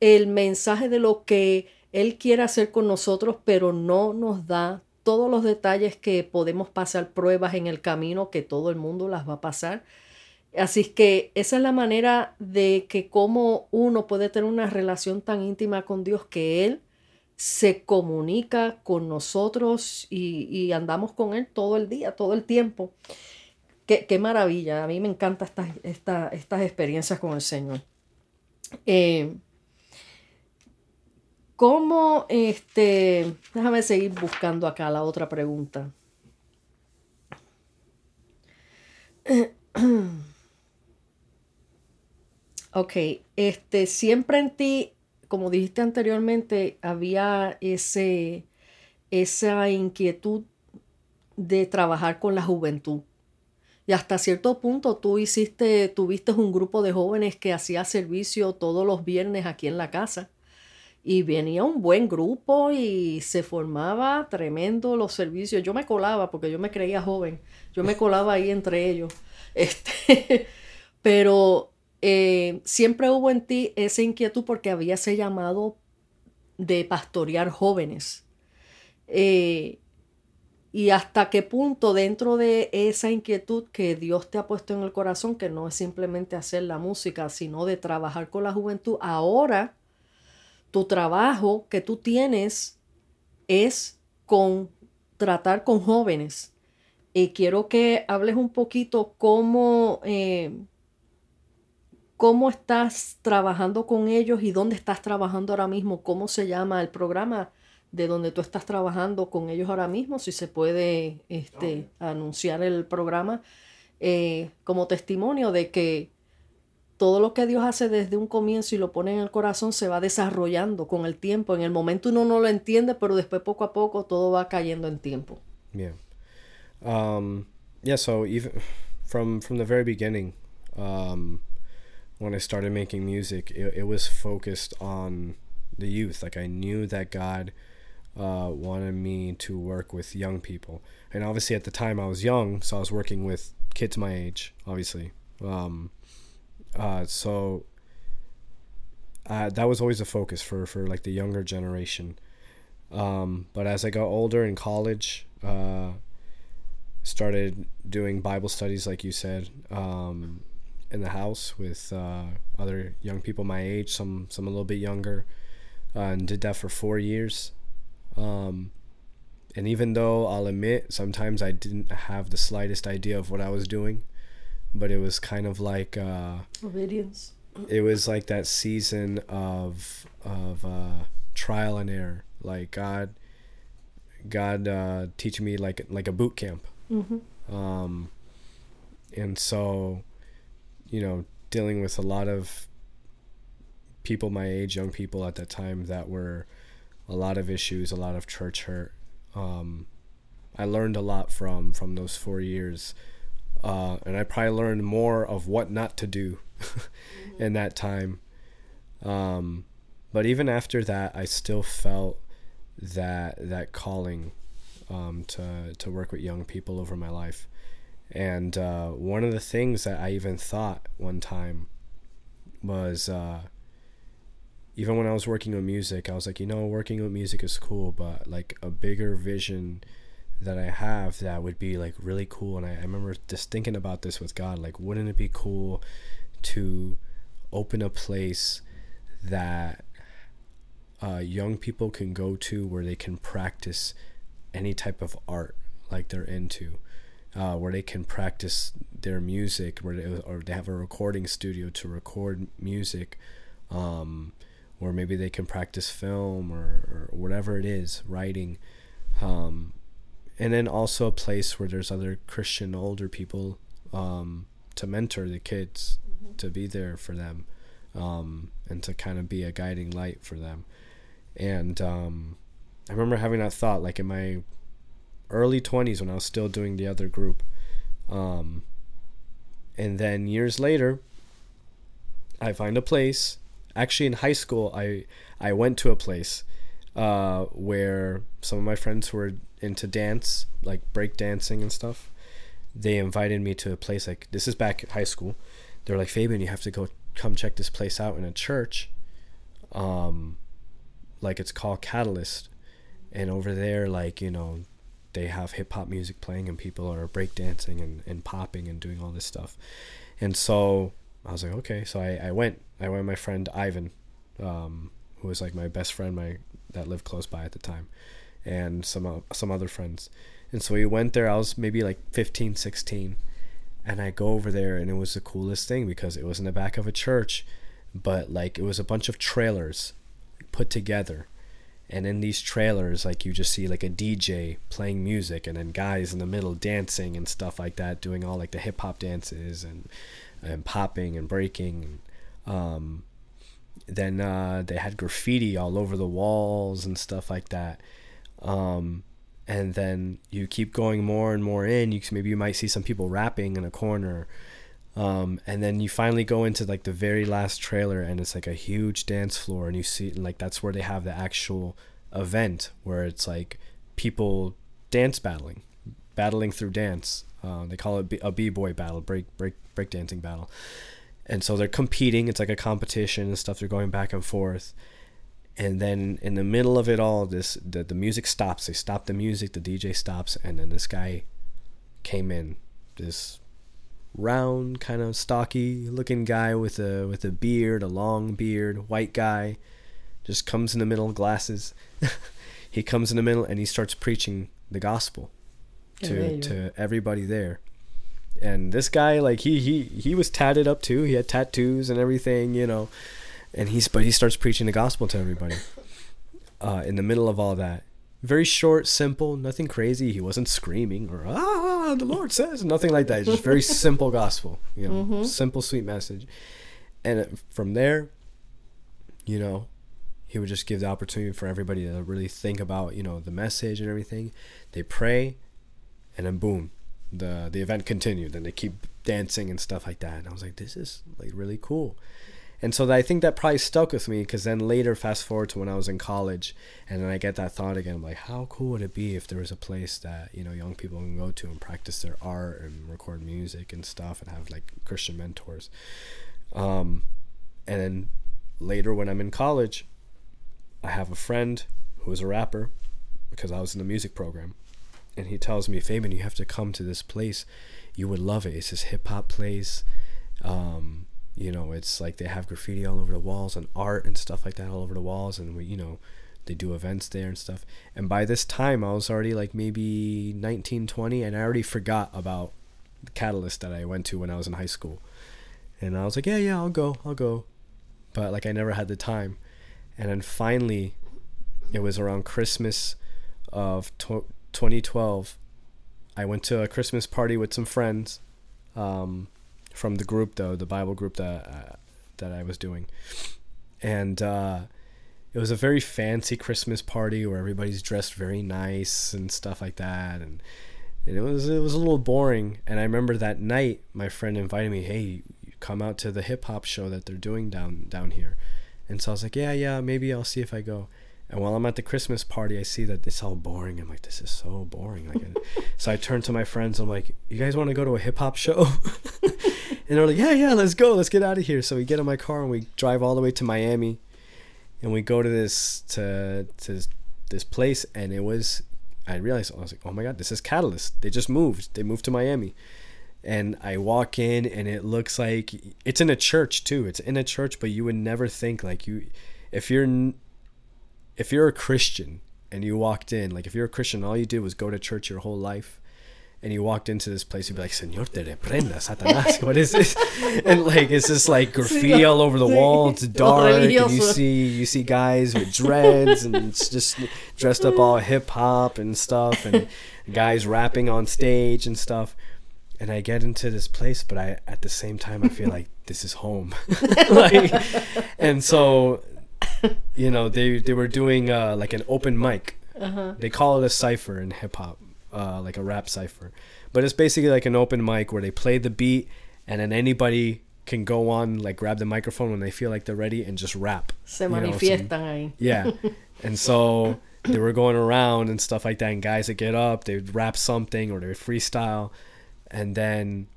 el mensaje de lo que Él quiere hacer con nosotros, pero no nos da todos los detalles que podemos pasar pruebas en el camino, que todo el mundo las va a pasar. Así que esa es la manera de que como uno puede tener una relación tan íntima con Dios que Él se comunica con nosotros y, andamos con Él todo el día, todo el tiempo. Qué, qué maravilla, a mí me encantan estas, estas experiencias con el Señor. Eh, ¿Cómo, este, déjame seguir buscando acá la otra pregunta. Ok, este, siempre en ti, como dijiste anteriormente, había ese, esa inquietud de trabajar con la juventud. Y hasta cierto punto tú hiciste, tuviste un grupo de jóvenes que hacía servicio todos los viernes aquí en la casa y venía un buen grupo y se formaba tremendo los servicios. Yo me colaba porque yo me creía joven, yo me colaba ahí entre ellos. Este, pero eh, siempre hubo en ti esa inquietud porque había ese llamado de pastorear jóvenes. Eh, y hasta qué punto dentro de esa inquietud que Dios te ha puesto en el corazón, que no es simplemente hacer la música, sino de trabajar con la juventud, ahora tu trabajo que tú tienes es con tratar con jóvenes. Y quiero que hables un poquito cómo, eh, cómo estás trabajando con ellos y dónde estás trabajando ahora mismo, cómo se llama el programa de donde tú estás trabajando con ellos ahora mismo, si se puede este, anunciar el programa eh, como testimonio de que todo lo que Dios hace desde un comienzo y lo pone en el corazón se va desarrollando con el tiempo. En el momento uno no lo entiende, pero después poco a poco todo va cayendo en tiempo. Yeah. Um, yeah, so even from from the very beginning, um, when I started making music, it, it was focused on the youth. Like I knew that God uh, wanted me to work with young people, and obviously at the time I was young, so I was working with kids my age, obviously. Um, uh, so uh, that was always a focus for for like the younger generation. Um, but as I got older in college, uh, started doing Bible studies, like you said, um, in the house with uh, other young people my age, some some a little bit younger, uh, and did that for four years. Um, and even though I'll admit sometimes I didn't have the slightest idea of what I was doing, but it was kind of like uh, obedience. It was like that season of of uh, trial and error. Like God, God uh, teaching me like like a boot camp. Mm-hmm. Um, and so, you know, dealing with a lot of people my age, young people at that time that were a lot of issues, a lot of church hurt. Um, I learned a lot from from those four years, uh, and I probably learned more of what not to do in that time. Um, but even after that, I still felt that that calling um, to to work with young people over my life. And uh, one of the things that I even thought one time was uh, even when I was working with music, I was like, you know, working with music is cool, but like a bigger vision that I have that would be like really cool. And I, I remember just thinking about this with God, like, wouldn't it be cool to open a place that uh, young people can go to where they can practice any type of art like they're into, uh, where they can practice their music, where they, or they have a recording studio to record music, um, or maybe they can practice film or, or whatever it is, writing, um, and then also a place where there's other Christian older people um, to mentor the kids, mm-hmm. to be there for them, um, and to kind of be a guiding light for them, and um, I remember having that thought like in my early 20s when I was still doing the other group. Um, and then years later, I find a place. Actually, in high school, I I went to a place uh, where some of my friends were into dance, like break dancing and stuff, they invited me to a place like this is back high school. They're like, Fabian, you have to go come check this place out in a church. Um, like it's called Catalyst and over there like you know they have hip hop music playing and people are breakdancing and, and popping and doing all this stuff. And so I was like okay. So I, I went I went with my friend Ivan um, who was like my best friend my that lived close by at the time and some uh, some other friends. And so we went there I was maybe like 15 16 and I go over there and it was the coolest thing because it was in the back of a church but like it was a bunch of trailers put together and in these trailers like you just see like a dj playing music and then guys in the middle dancing and stuff like that doing all like the hip hop dances and and popping and breaking um, then uh, they had graffiti all over the walls and stuff like that. Um, and then you keep going more and more in. You maybe you might see some people rapping in a corner um, and then you finally go into like the very last trailer and it's like a huge dance floor and you see and, like that's where they have the actual event where it's like people dance battling battling through dance uh, they call it a b-boy battle break break break dancing battle and so they're competing. It's like a competition and stuff. They're going back and forth, and then in the middle of it all, this the the music stops. They stop the music. The DJ stops, and then this guy came in. This round, kind of stocky looking guy with a with a beard, a long beard, white guy, just comes in the middle, glasses. he comes in the middle and he starts preaching the gospel to to everybody there. And this guy, like he he he was tatted up too. He had tattoos and everything, you know. And he's but he starts preaching the gospel to everybody. Uh, in the middle of all that, very short, simple, nothing crazy. He wasn't screaming or ah, the Lord says nothing like that. It's Just very simple gospel, you know, mm-hmm. simple, sweet message. And from there, you know, he would just give the opportunity for everybody to really think about, you know, the message and everything. They pray, and then boom, the the event continued. And they keep dancing and stuff like that. And I was like, this is like really cool and so I think that probably stuck with me because then later, fast forward to when I was in college, and then I get that thought again. I'm like, how cool would it be if there was a place that you know young people can go to and practice their art and record music and stuff and have like Christian mentors. Um, and then later when I'm in college, I have a friend who is a rapper because I was in the music program, and he tells me, Fabian, you have to come to this place. You would love it. It's this hip hop place. Um, you know it's like they have graffiti all over the walls and art and stuff like that all over the walls and we you know they do events there and stuff. And by this time i was already like maybe 19 20 and i already forgot about the catalyst that i went to when i was in high school. And i was like yeah yeah i'll go i'll go. But like i never had the time. And then finally it was around christmas of 2012 i went to a christmas party with some friends um, from the group though, the Bible group that uh, that I was doing, and uh, it was a very fancy Christmas party where everybody's dressed very nice and stuff like that, and, and it was it was a little boring. And I remember that night, my friend invited me, "Hey, come out to the hip hop show that they're doing down down here," and so I was like, "Yeah, yeah, maybe I'll see if I go." And while I'm at the Christmas party, I see that it's all boring. I'm like, this is so boring. Like, so I turn to my friends. I'm like, you guys want to go to a hip hop show? and they're like, yeah, yeah, let's go, let's get out of here. So we get in my car and we drive all the way to Miami, and we go to this to to this place, and it was. I realized I was like, oh my god, this is Catalyst. They just moved. They moved to Miami, and I walk in, and it looks like it's in a church too. It's in a church, but you would never think like you, if you're if you're a Christian and you walked in, like if you're a Christian, all you did was go to church your whole life, and you walked into this place, you'd be like, Señor te reprenda, Satanás, what is this? And like it's just like graffiti all over the wall. It's dark, and you see you see guys with dreads and it's just dressed up all hip hop and stuff, and guys rapping on stage and stuff. And I get into this place, but I at the same time I feel like this is home, like, and so you know, they they were doing uh, like an open mic. Uh-huh. They call it a cipher in hip hop, uh, like a rap cipher. But it's basically like an open mic where they play the beat, and then anybody can go on, like grab the microphone when they feel like they're ready, and just rap. Se manifiestan ahí. Yeah, and so they were going around and stuff like that, and guys that get up, they'd rap something or they would freestyle, and then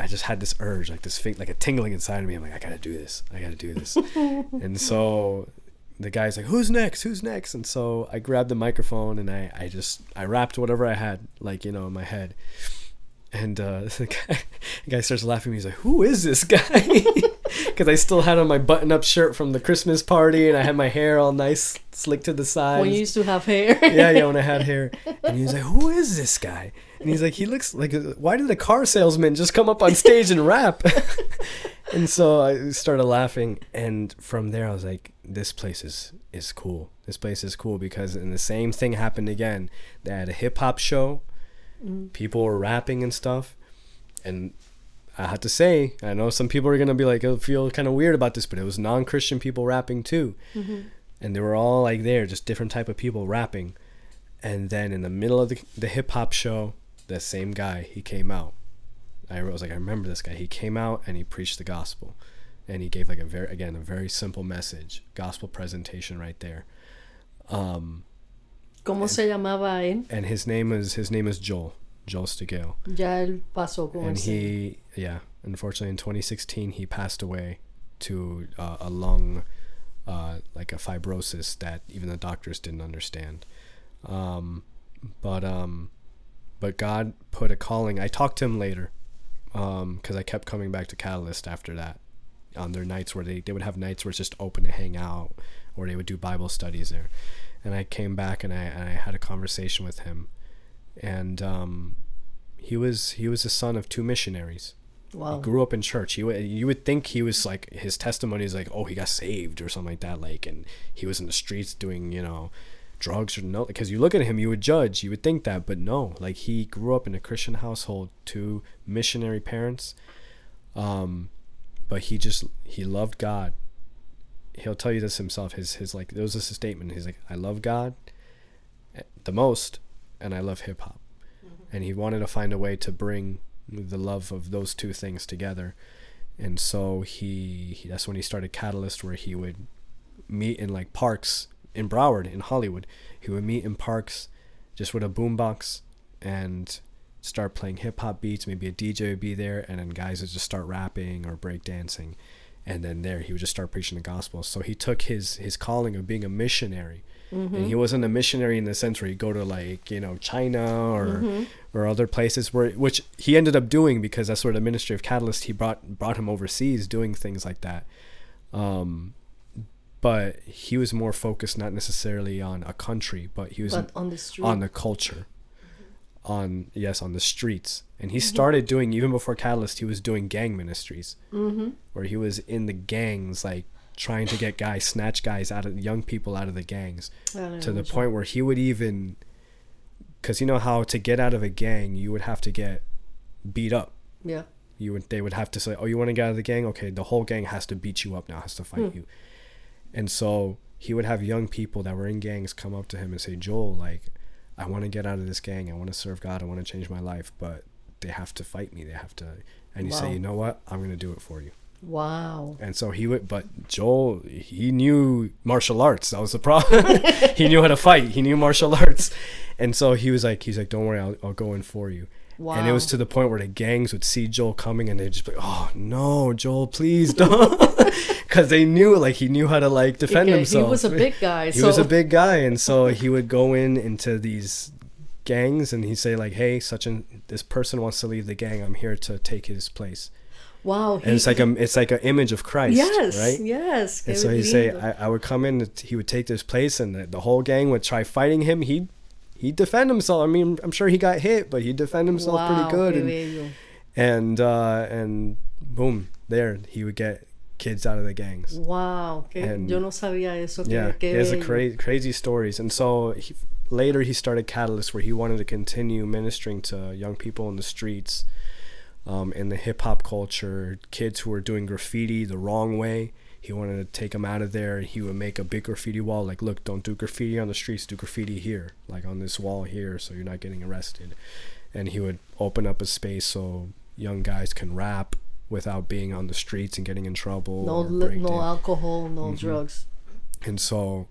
I just had this urge, like this thing, like a tingling inside of me. I'm like, I gotta do this. I gotta do this. and so the guy's like, "Who's next? Who's next?" And so I grabbed the microphone and I, I just I rapped whatever I had, like you know, in my head. And uh, the, guy, the guy starts laughing. He's like, "Who is this guy?" Because I still had on my button-up shirt from the Christmas party, and I had my hair all nice, slicked to the side. When you used to have hair. yeah, yeah, when I had hair. And he was like, "Who is this guy?" And he's like, "He looks like. Why did a car salesman just come up on stage and rap?" and so I started laughing, and from there I was like, "This place is is cool. This place is cool because." And the same thing happened again. They had a hip hop show. Mm. People were rapping and stuff, and I had to say, I know some people are gonna be like, "I feel kind of weird about this, but it was non-Christian people rapping too, mm-hmm. and they were all like there, just different type of people rapping. And then in the middle of the, the hip hop show, the same guy he came out I was like, I remember this guy. He came out and he preached the gospel, and he gave like a very again a very simple message, gospel presentation right there. Um, ¿Cómo and, se llamaba él? And his name is his name is Joel Joel Stigale. Ya él pasó con And he yeah unfortunately in 2016 he passed away to uh, a lung uh, like a fibrosis that even the doctors didn't understand um, but um, but God put a calling. I talked to him later because um, I kept coming back to Catalyst after that on their nights where they, they would have nights where it's just open to hang out or they would do Bible studies there. And I came back and I, and I had a conversation with him. And um, he was he was the son of two missionaries. Wow. He grew up in church. He you would think he was like his testimony is like oh he got saved or something like that like and he was in the streets doing you know drugs or no because you look at him you would judge you would think that but no like he grew up in a christian household two missionary parents um but he just he loved god he'll tell you this himself his his like there was this statement he's like i love god eh, the most and i love hip-hop mm-hmm. and he wanted to find a way to bring the love of those two things together and so he, he that's when he started catalyst where he would meet in like parks in Broward in Hollywood. He would meet in parks just with a boombox and start playing hip hop beats. Maybe a DJ would be there, and then guys would just start rapping or break dancing. And then there, he would just start preaching the gospel. So he took his his calling of being a missionary, mm-hmm. and he wasn't a missionary in the sense where he go to like you know China or mm-hmm. or other places where which he ended up doing because that's sort of the ministry of Catalyst. He brought brought him overseas doing things like that. Um, but he was more focused not necessarily on a country, but he was on the street. on the culture, mm-hmm. On yes, on the streets. And he mm-hmm. started doing even before Catalyst. He was doing gang ministries, mm-hmm. where he was in the gangs, like trying to get guys, snatch guys out of young people out of the gangs, to the point where he would even, because you know how to get out of a gang, you would have to get beat up. Yeah. You would. They would have to say, "Oh, you want to get out of the gang? Okay, the whole gang has to beat you up now, has to fight hmm. you." And so he would have young people that were in gangs come up to him and say, Joel, like, I want to get out of this gang. I want to serve God. I want to change my life, but they have to fight me. They have to. And you wow. say, you know what? I'm going to do it for you. Wow. And so he would, but Joel, he knew martial arts. That was the problem. he knew how to fight. He knew martial arts. And so he was like, he's like, don't worry, I'll, I'll go in for you. Wow. And it was to the point where the gangs would see Joel coming and they'd just be like, oh no, Joel, please don't. Because they knew, like, he knew how to, like, defend okay, himself. He was a big guy. he so. was a big guy. And so he would go in into these gangs and he'd say, like, hey, such an, this person wants to leave the gang. I'm here to take his place. Wow. He, and it's like a, it's like an image of Christ. Yes. Right. Yes. And so he'd say, I, I would come in, he would take this place and the, the whole gang would try fighting him. He'd he defend himself. I mean, I'm sure he got hit, but he defend himself wow, pretty good. And and, uh, and boom, there he would get kids out of the gangs. Wow, que and, yo no sabía eso. Yeah, que he has a cra- crazy stories, and so he, later he started Catalyst, where he wanted to continue ministering to young people in the streets, um, in the hip hop culture, kids who were doing graffiti the wrong way he wanted to take them out of there. And he would make a big graffiti wall, like, look, don't do graffiti on the streets, do graffiti here, like on this wall here, so you're not getting arrested. And he would open up a space so young guys can rap without being on the streets and getting in trouble. No, li- no alcohol, no mm-hmm. drugs. And so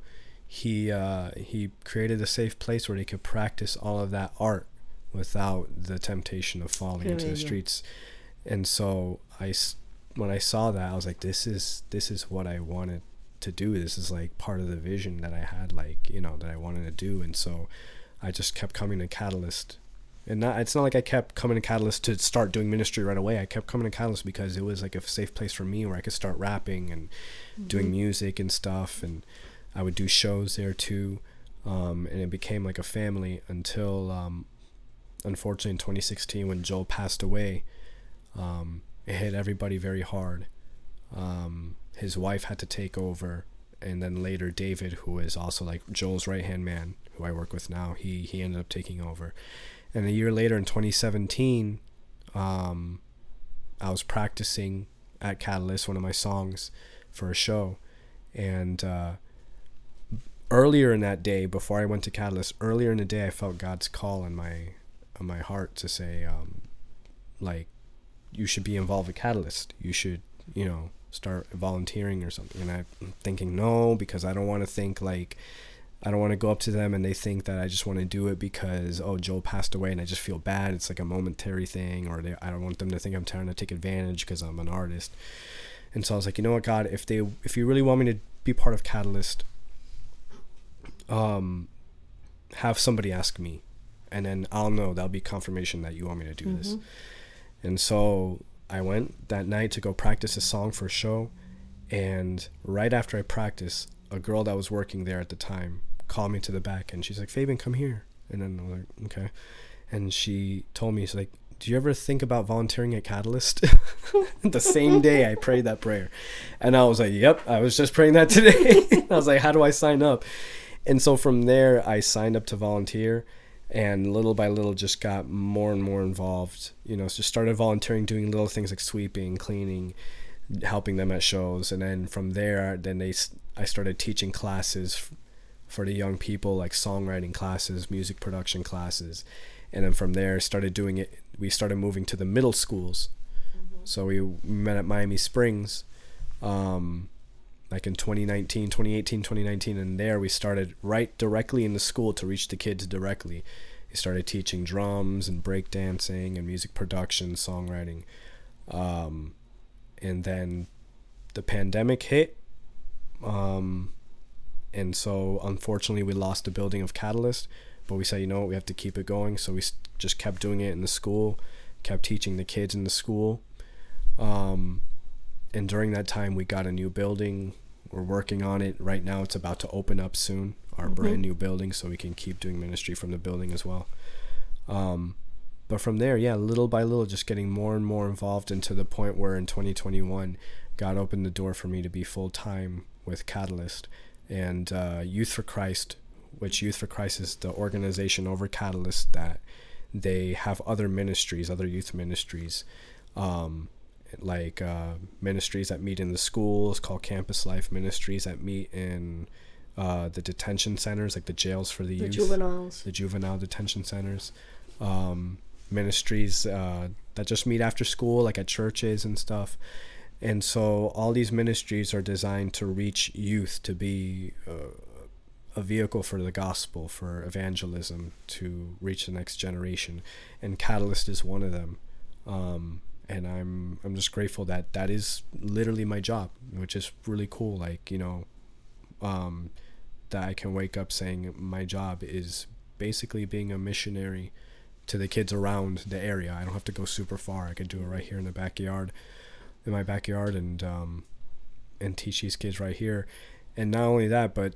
he uh, he created a safe place where they could practice all of that art without the temptation of falling into the streets. And so I when I saw that, I was like, this is this is what I wanted to do. This is like part of the vision that I had, like you know, that I wanted to do. And so I just kept coming to Catalyst, and not it's not like I kept coming to Catalyst to start doing ministry right away. I kept coming to Catalyst because it was like a safe place for me where I could start rapping and mm-hmm. doing music and stuff, and I would do shows there too. Um, and it became like a family until, um, unfortunately, in 2016 when Joel passed away. Um, it hit everybody very hard. Um, his wife had to take over, and then later David, who is also like Joel's right hand man, who I work with now, he he ended up taking over. And a year later, in 2017, um, I was practicing at Catalyst, one of my songs, for a show, and uh, earlier in that day, before I went to Catalyst, earlier in the day, I felt God's call on my on my heart to say, um, like, you should be involved with Catalyst. You should, you know, start volunteering or something. And I'm thinking no because I don't want to think like I don't want to go up to them and they think that I just want to do it because oh Joe passed away and I just feel bad. It's like a momentary thing, or they, I don't want them to think I'm trying to take advantage because I'm an artist. And so I was like, you know what, God, if they if you really want me to be part of Catalyst, um, have somebody ask me, and then I'll know that'll be confirmation that you want me to do mm-hmm. this. And so I went that night to go practice a song for a show, and right after I practiced, a girl that was working there at the time called me to the back and she's like, Fabian, come here. And then I'm like, okay. And she told me, she's like, do you ever think about volunteering at Catalyst? the same day I prayed that prayer. And I was like, yep, I was just praying that today. I was like, how do I sign up? And so from there, I signed up to volunteer and little by little just got more and more involved. You know, so started volunteering, doing little things like sweeping, cleaning, helping them at shows. And then from there, then they, I started teaching classes for the young people like songwriting classes, music production classes, and then from there started doing it. We started moving to the middle schools. Mm-hmm. So we met at Miami Springs, um, like in 2019, 2018, 2019, and there we started right directly in the school to reach the kids directly. We started teaching drums and breakdancing and music production, songwriting, um, and then the pandemic hit. Um, and so unfortunately we lost the building of Catalyst, but we said, you know what, we have to keep it going. So we just kept doing it in the school, kept teaching the kids in the school. Um, and during that time, we got a new building. We're working on it right now. It's about to open up soon, our mm-hmm. brand new building, so we can keep doing ministry from the building as well. Um, but from there, yeah, little by little, just getting more and more involved, and to the point where in 2021, God opened the door for me to be full time with Catalyst and uh, Youth for Christ, which Youth for Christ is the organization over Catalyst that they have other ministries, other youth ministries, um, like uh, ministries that meet in the schools called Campus Life Ministries that meet in uh, the detention centers, like the jails for the, the youth, juveniles, the juvenile detention centers, um, ministries uh, that just meet after school, like at churches and stuff. And so all these ministries are designed to reach youth, to be uh, a vehicle for the gospel, for evangelism, to reach the next generation. And Catalyst is one of them. Um, and I'm I'm just grateful that that is literally my job, which is really cool. Like you know, um, that I can wake up saying my job is basically being a missionary to the kids around the area. I don't have to go super far. I can do it right here in the backyard in my backyard and um, and teach these kids right here. And not only that, but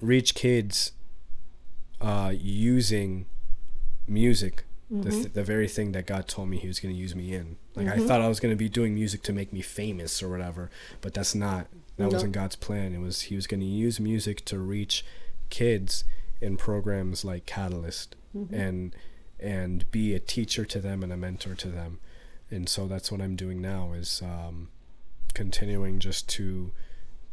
reach kids uh, using music, mm-hmm. the, th- the very thing that God told me He was going to use me in. Like mm-hmm. I thought I was going to be doing music to make me famous or whatever, but that's not. That wasn't God's plan. It was He was going to use music to reach kids in programs like Catalyst mm-hmm. and and be a teacher to them and a mentor to them and so that's what I'm doing now is um, continuing just to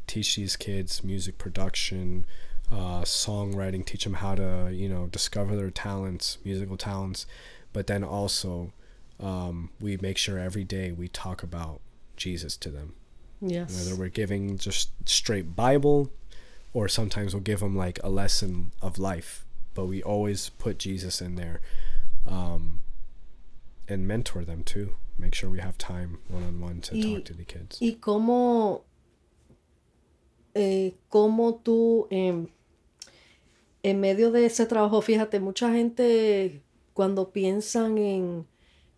teach these kids music production, uh, songwriting, teach them how to you know discover their talents, musical talents, but then also um, we make sure every day we talk about Jesus to them. Yes. Whether we're giving just straight Bible, or sometimes we'll give them like a lesson of life, but we always put Jesus in there, um, and mentor them too make sure we have time one on one to y, talk to the kids. ¿Y cómo, eh, cómo tú, eh, en medio de ese trabajo, fíjate, mucha gente cuando piensan en,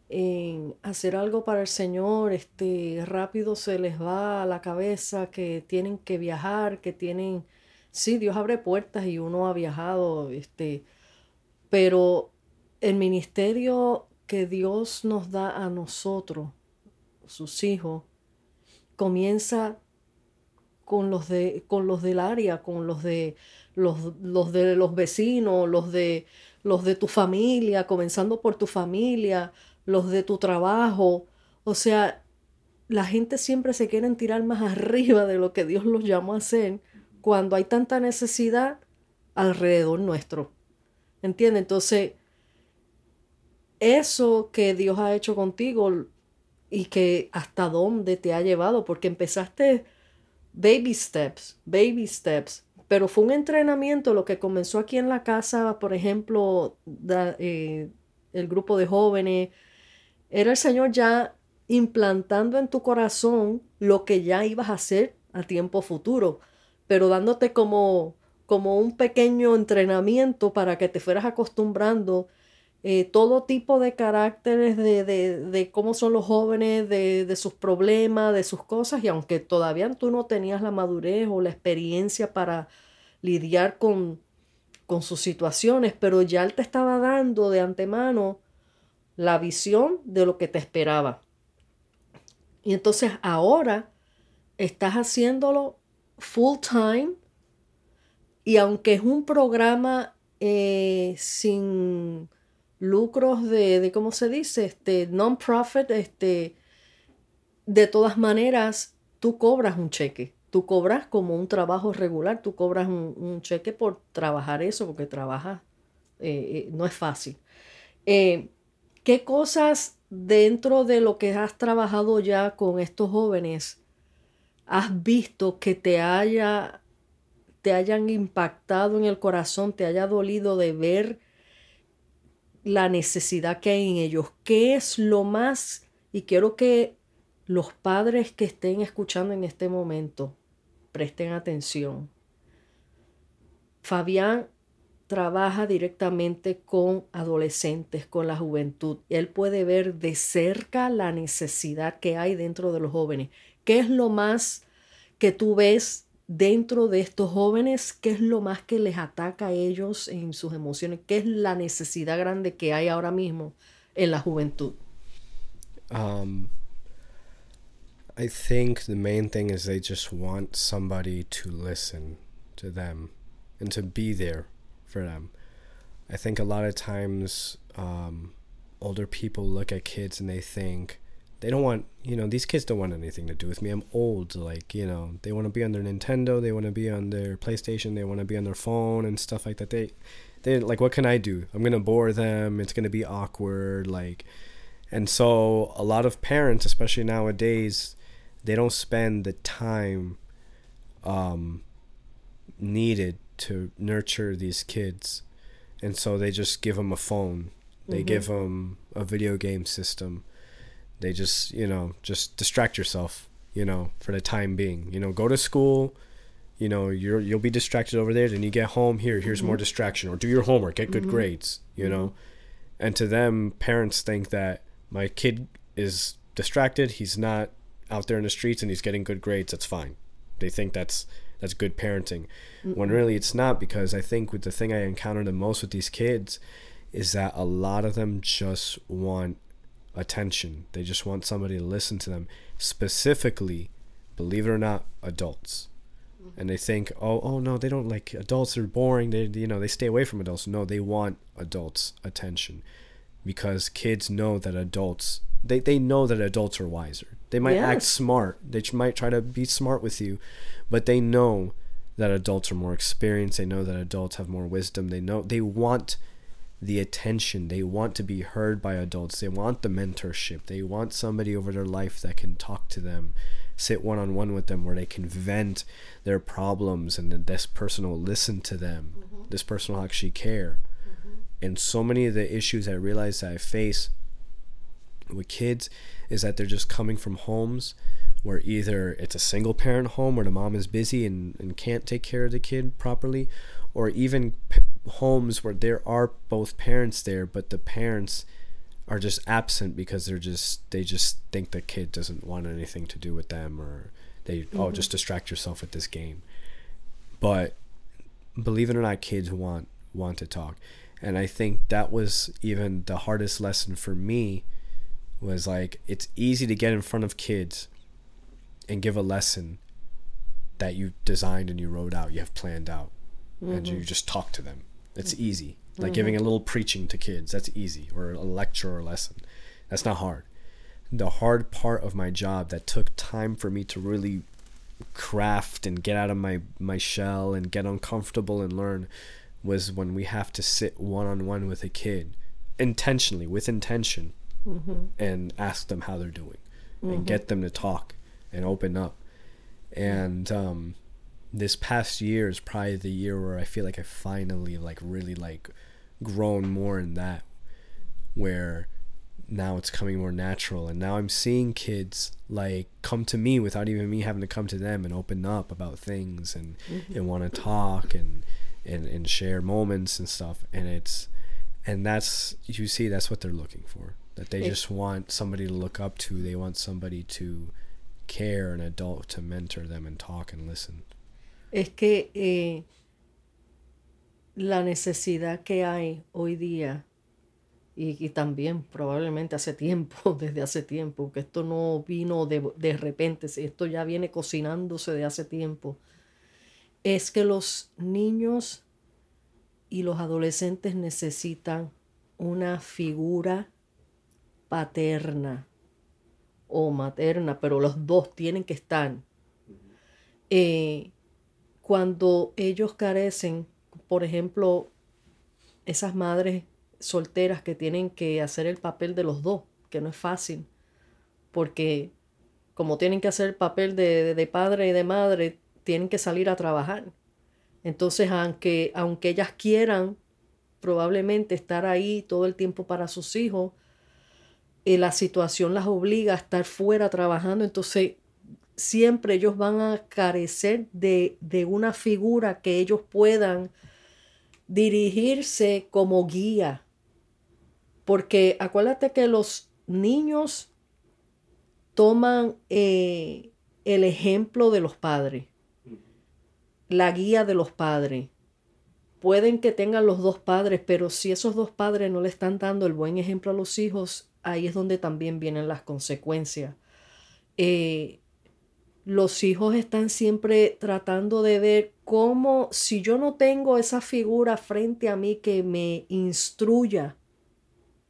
en hacer algo para el Señor, este, rápido se les va a la cabeza que tienen que viajar, que tienen, sí, Dios abre puertas y uno ha viajado, este, pero el ministerio que Dios nos da a nosotros, sus hijos, comienza con los, de, con los del área, con los de los, los de los vecinos, los de, los de tu familia, comenzando por tu familia, los de tu trabajo. O sea, la gente siempre se quiere tirar más arriba de lo que Dios los llamó a hacer cuando hay tanta necesidad alrededor nuestro. ¿Entiendes? Entonces, eso que Dios ha hecho contigo y que hasta dónde te ha llevado, porque empezaste baby steps, baby steps, pero fue un entrenamiento lo que comenzó aquí en la casa, por ejemplo, eh, el grupo de jóvenes, era el Señor ya implantando en tu corazón lo que ya ibas a hacer a tiempo futuro, pero dándote como, como un pequeño entrenamiento para que te fueras acostumbrando eh, todo tipo de caracteres de, de, cómo son los jóvenes, de, de, sus problemas, de sus cosas, y aunque todavía tú no tenías la madurez o la experiencia para lidiar con, con sus situaciones, pero ya él te estaba dando de antemano la visión de lo que te esperaba. Y entonces ahora estás haciéndolo full time y aunque es un programa eh, sin lucros de, de, ¿cómo se dice? Este, non-profit, este, de todas maneras, tú cobras un cheque. Tú cobras como un trabajo regular, tú cobras un, cheque por trabajar eso, porque trabajas, eh, eh, no es fácil. Eh, ¿Qué cosas dentro de lo que has trabajado ya con estos jóvenes has visto que te haya te hayan impactado en el corazón, te haya dolido de ver la necesidad que hay en ellos. ¿Qué es lo más? Y quiero que los padres que estén escuchando en este momento presten atención. Fabián trabaja directamente con adolescentes, con la juventud. Él puede ver de cerca la necesidad que hay dentro de los jóvenes. ¿Qué es lo más que tú ves dentro de estos jóvenes, qué es lo más que les ataca a ellos en sus emociones, qué es la necesidad grande que hay ahora mismo en la juventud. Um, I think the main thing is they just want somebody to listen to them and to be there for them. I think a lot of times um, older people look at kids and they think, they don't want you know these kids don't want anything to do with me. I'm old like you know they want to be on their nintendo they want to be on their playstation they want to be on their phone and stuff like that. They they like what can i do? I'm gonna bore them it's gonna be awkward like and so a lot of parents especially nowadays they don't spend the time um, needed to nurture these kids. And so they just give them a phone. They mm-hmm. give them a video game system they just you know just distract yourself you know for the time being you know go to school you know you're you'll be distracted over there then you get home here here's mm-hmm. more distraction or do your homework get good mm-hmm. grades you mm-hmm. know and to them parents think that my kid is distracted he's not out there in the streets and he's getting good grades that's fine they think that's that's good parenting when really it's not because i think with the thing i encounter the most with these kids is that a lot of them just want attention. They just want somebody to listen to them. Specifically, believe it or not, adults. Mm-hmm. And they think, oh, oh no, they don't like adults They're boring. They, you know, they stay away from adults. No, they want adults' attention, because kids know that adults, they, they know that adults are wiser. They might act smart. They might try to be smart with you, but they know that adults are more experienced. They know that adults have more wisdom. They know they want the attention. They want to be heard by adults. They want the mentorship. They want somebody over their life that can talk to them, sit one on one with them, where they can vent their problems, and then this person will listen to them. Mm-hmm. This person will actually care. Mm-hmm. And so many of the issues I realize that I face with kids is that they're just coming from homes where either it's a single parent home where the mom is busy and, and can't take care of the kid properly, or even p- homes where there are both parents there, but the parents are just absent because they're just they just think the kid doesn't want anything to do with them or they oh, mm-hmm. oh just distract yourself with this game. But believe it or not, kids want want to talk. And I think that was even the hardest lesson for me was like it's easy to get in front of kids and give a lesson that you designed and you wrote out, you have planned out mm-hmm. and you mm-hmm. just talk to them. It's mm-hmm. easy. Like mm-hmm. giving a little preaching to kids, that's easy, or a lecture or lesson. That's not hard. The hard part of my job that took time for me to really craft and get out of my, my shell and get uncomfortable and learn was when we have to sit one on one with a kid intentionally, with intention, mm-hmm. and ask them how they're doing and mm-hmm. get them to talk and open up. And um, this past year is probably the year where I feel like I finally like really like grown more in that where now it's coming more natural. And now I'm seeing kids like come to me without even me having to come to them and open up about things and mm-hmm. and want to talk and and and share moments and stuff. And it's and that's you see that's what they're looking for that they just want somebody to look up to. They want somebody to care an adult to mentor them and talk and listen es que eh, la necesidad que hay hoy día y, y, también probablemente hace tiempo, desde hace tiempo, que esto no vino de, de repente, esto ya viene cocinándose de hace tiempo, es que los niños y los adolescentes necesitan una figura paterna o materna, pero los dos tienen que estar. Eh, cuando ellos carecen, por ejemplo, esas madres solteras que tienen que hacer el papel de los dos, que no es fácil, porque como tienen que hacer el papel de, de padre y de madre, tienen que salir a trabajar. Entonces, aunque, aunque ellas quieran probablemente estar ahí todo el tiempo para sus hijos, eh, la situación las obliga a estar fuera trabajando, entonces siempre ellos van a carecer de, una figura que ellos puedan dirigirse como guía. Porque acuérdate que los niños toman eh, el ejemplo de los padres, la guía de los padres. Pueden que tengan los dos padres, pero si esos dos padres no le están dando el buen ejemplo a los hijos, ahí es donde también vienen las consecuencias. Eh, los hijos están siempre tratando de ver cómo, si yo no tengo esa figura frente a mí que me instruya,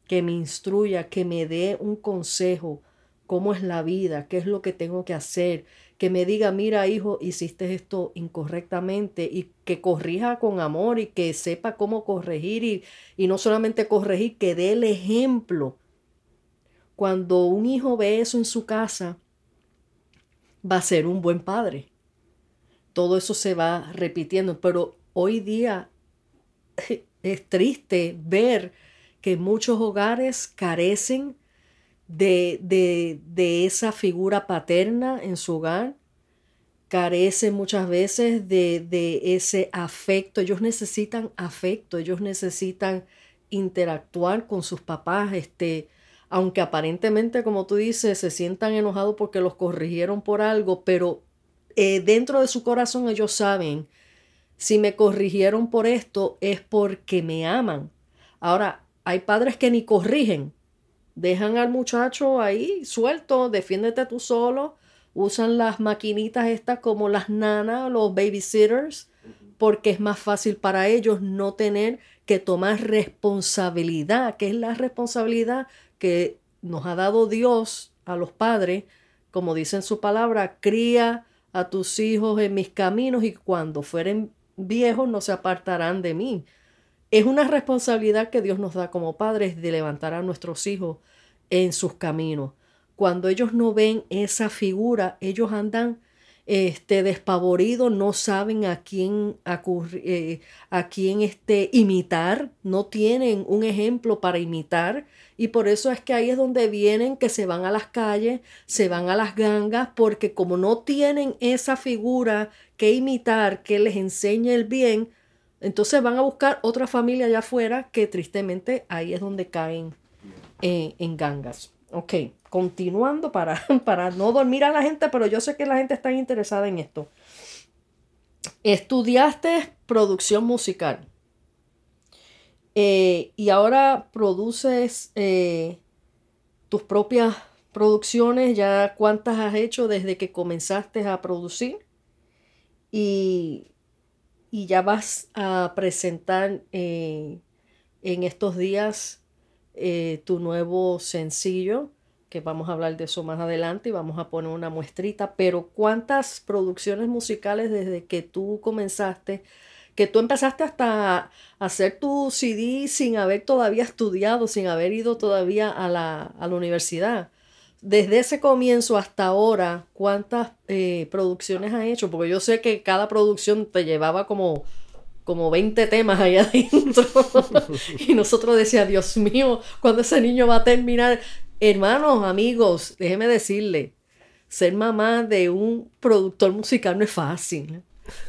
que me instruya, que me dé un consejo, cómo es la vida, qué es lo que tengo que hacer, que me diga, mira hijo, hiciste esto incorrectamente y que corrija con amor y que sepa cómo corregir y, y no solamente corregir, que dé el ejemplo. Cuando un hijo ve eso en su casa, va a ser un buen padre. Todo eso se va repitiendo, pero hoy día es triste ver que muchos hogares carecen de, de, de, esa figura paterna en su hogar, carecen muchas veces de, de ese afecto. Ellos necesitan afecto, ellos necesitan interactuar con sus papás, este, aunque aparentemente, como tú dices, se sientan enojados porque los corrigieron por algo, pero eh, dentro de su corazón ellos saben, si me corrigieron por esto es porque me aman. Ahora, hay padres que ni corrigen, dejan al muchacho ahí suelto, defiéndete tú solo, usan las maquinitas estas como las nanas, los babysitters, porque es más fácil para ellos no tener que tomar responsabilidad. ¿Qué es la responsabilidad? Que nos ha dado Dios a los padres, como dice en su palabra, cría a tus hijos en mis caminos y cuando fueren viejos no se apartarán de mí. Es una responsabilidad que Dios nos da como padres de levantar a nuestros hijos en sus caminos. Cuando ellos no ven esa figura, ellos andan este, despavoridos, no saben a quién, eh, a quién este, imitar, no tienen un ejemplo para imitar y por eso es que ahí es donde vienen que se van a las calles, se van a las gangas, porque como no tienen esa figura que imitar, que les enseñe el bien, entonces van a buscar otra familia allá afuera que tristemente ahí es donde caen eh, en gangas. Ok, continuando para, para no dormir a la gente, pero yo sé que la gente está interesada en esto. Estudiaste producción musical. Eh, y ahora produces eh, tus propias producciones, ya cuántas has hecho desde que comenzaste a producir. Y, ya vas a presentar eh, en estos días tu nuevo sencillo, que vamos a hablar de eso más adelante y vamos a poner una muestrita, pero cuántas producciones musicales desde que tú comenzaste que tú empezaste hasta a hacer tu CD sin haber todavía estudiado, sin haber ido todavía a la, universidad. desde ese comienzo hasta ahora, ¿cuántas eh, producciones has hecho? Porque yo sé que cada producción te llevaba como, como 20 temas ahí adentro. y nosotros decíamos, Dios mío, ¿cuándo ese niño va a terminar? Hermanos, amigos, déjeme decirle, ser mamá de un productor musical no es fácil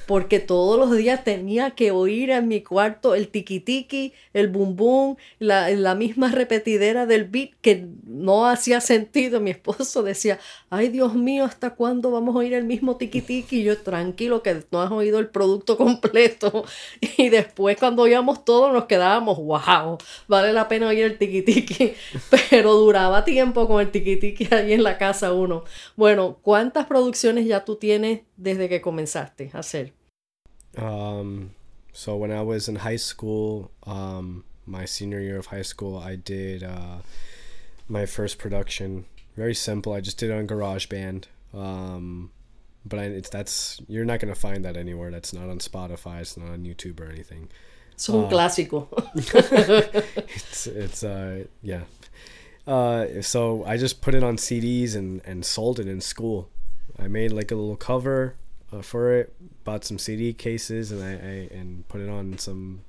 porque todos los días tenía que oír en mi cuarto el tiki, el bum bum, la, la misma repetidera del beat que no hacía sentido. Mi esposo decía, ay Dios mío, ¿hasta cuándo vamos a oír el mismo tiki? Y yo, tranquilo, que no has oído el producto completo. Y después cuando oíamos todo nos quedábamos, wow, vale la pena oír el tiki. Pero duraba tiempo con el tiki ahí en la casa uno. Bueno, ¿cuántas producciones ya tú tienes desde que comenzaste hacer? Um, so when I was in high school, um, my senior year of high school, I did uh, my first production. Very simple. I just did it on GarageBand. Um, but I, it's that's you're not gonna find that anywhere. That's not on Spotify. It's not on YouTube or anything. Es un uh, clásico. it's it's uh yeah. Uh, so I just put it on CDs and and sold it in school. I made like a little cover uh, for it. Bought some CD cases and I, I and put it on some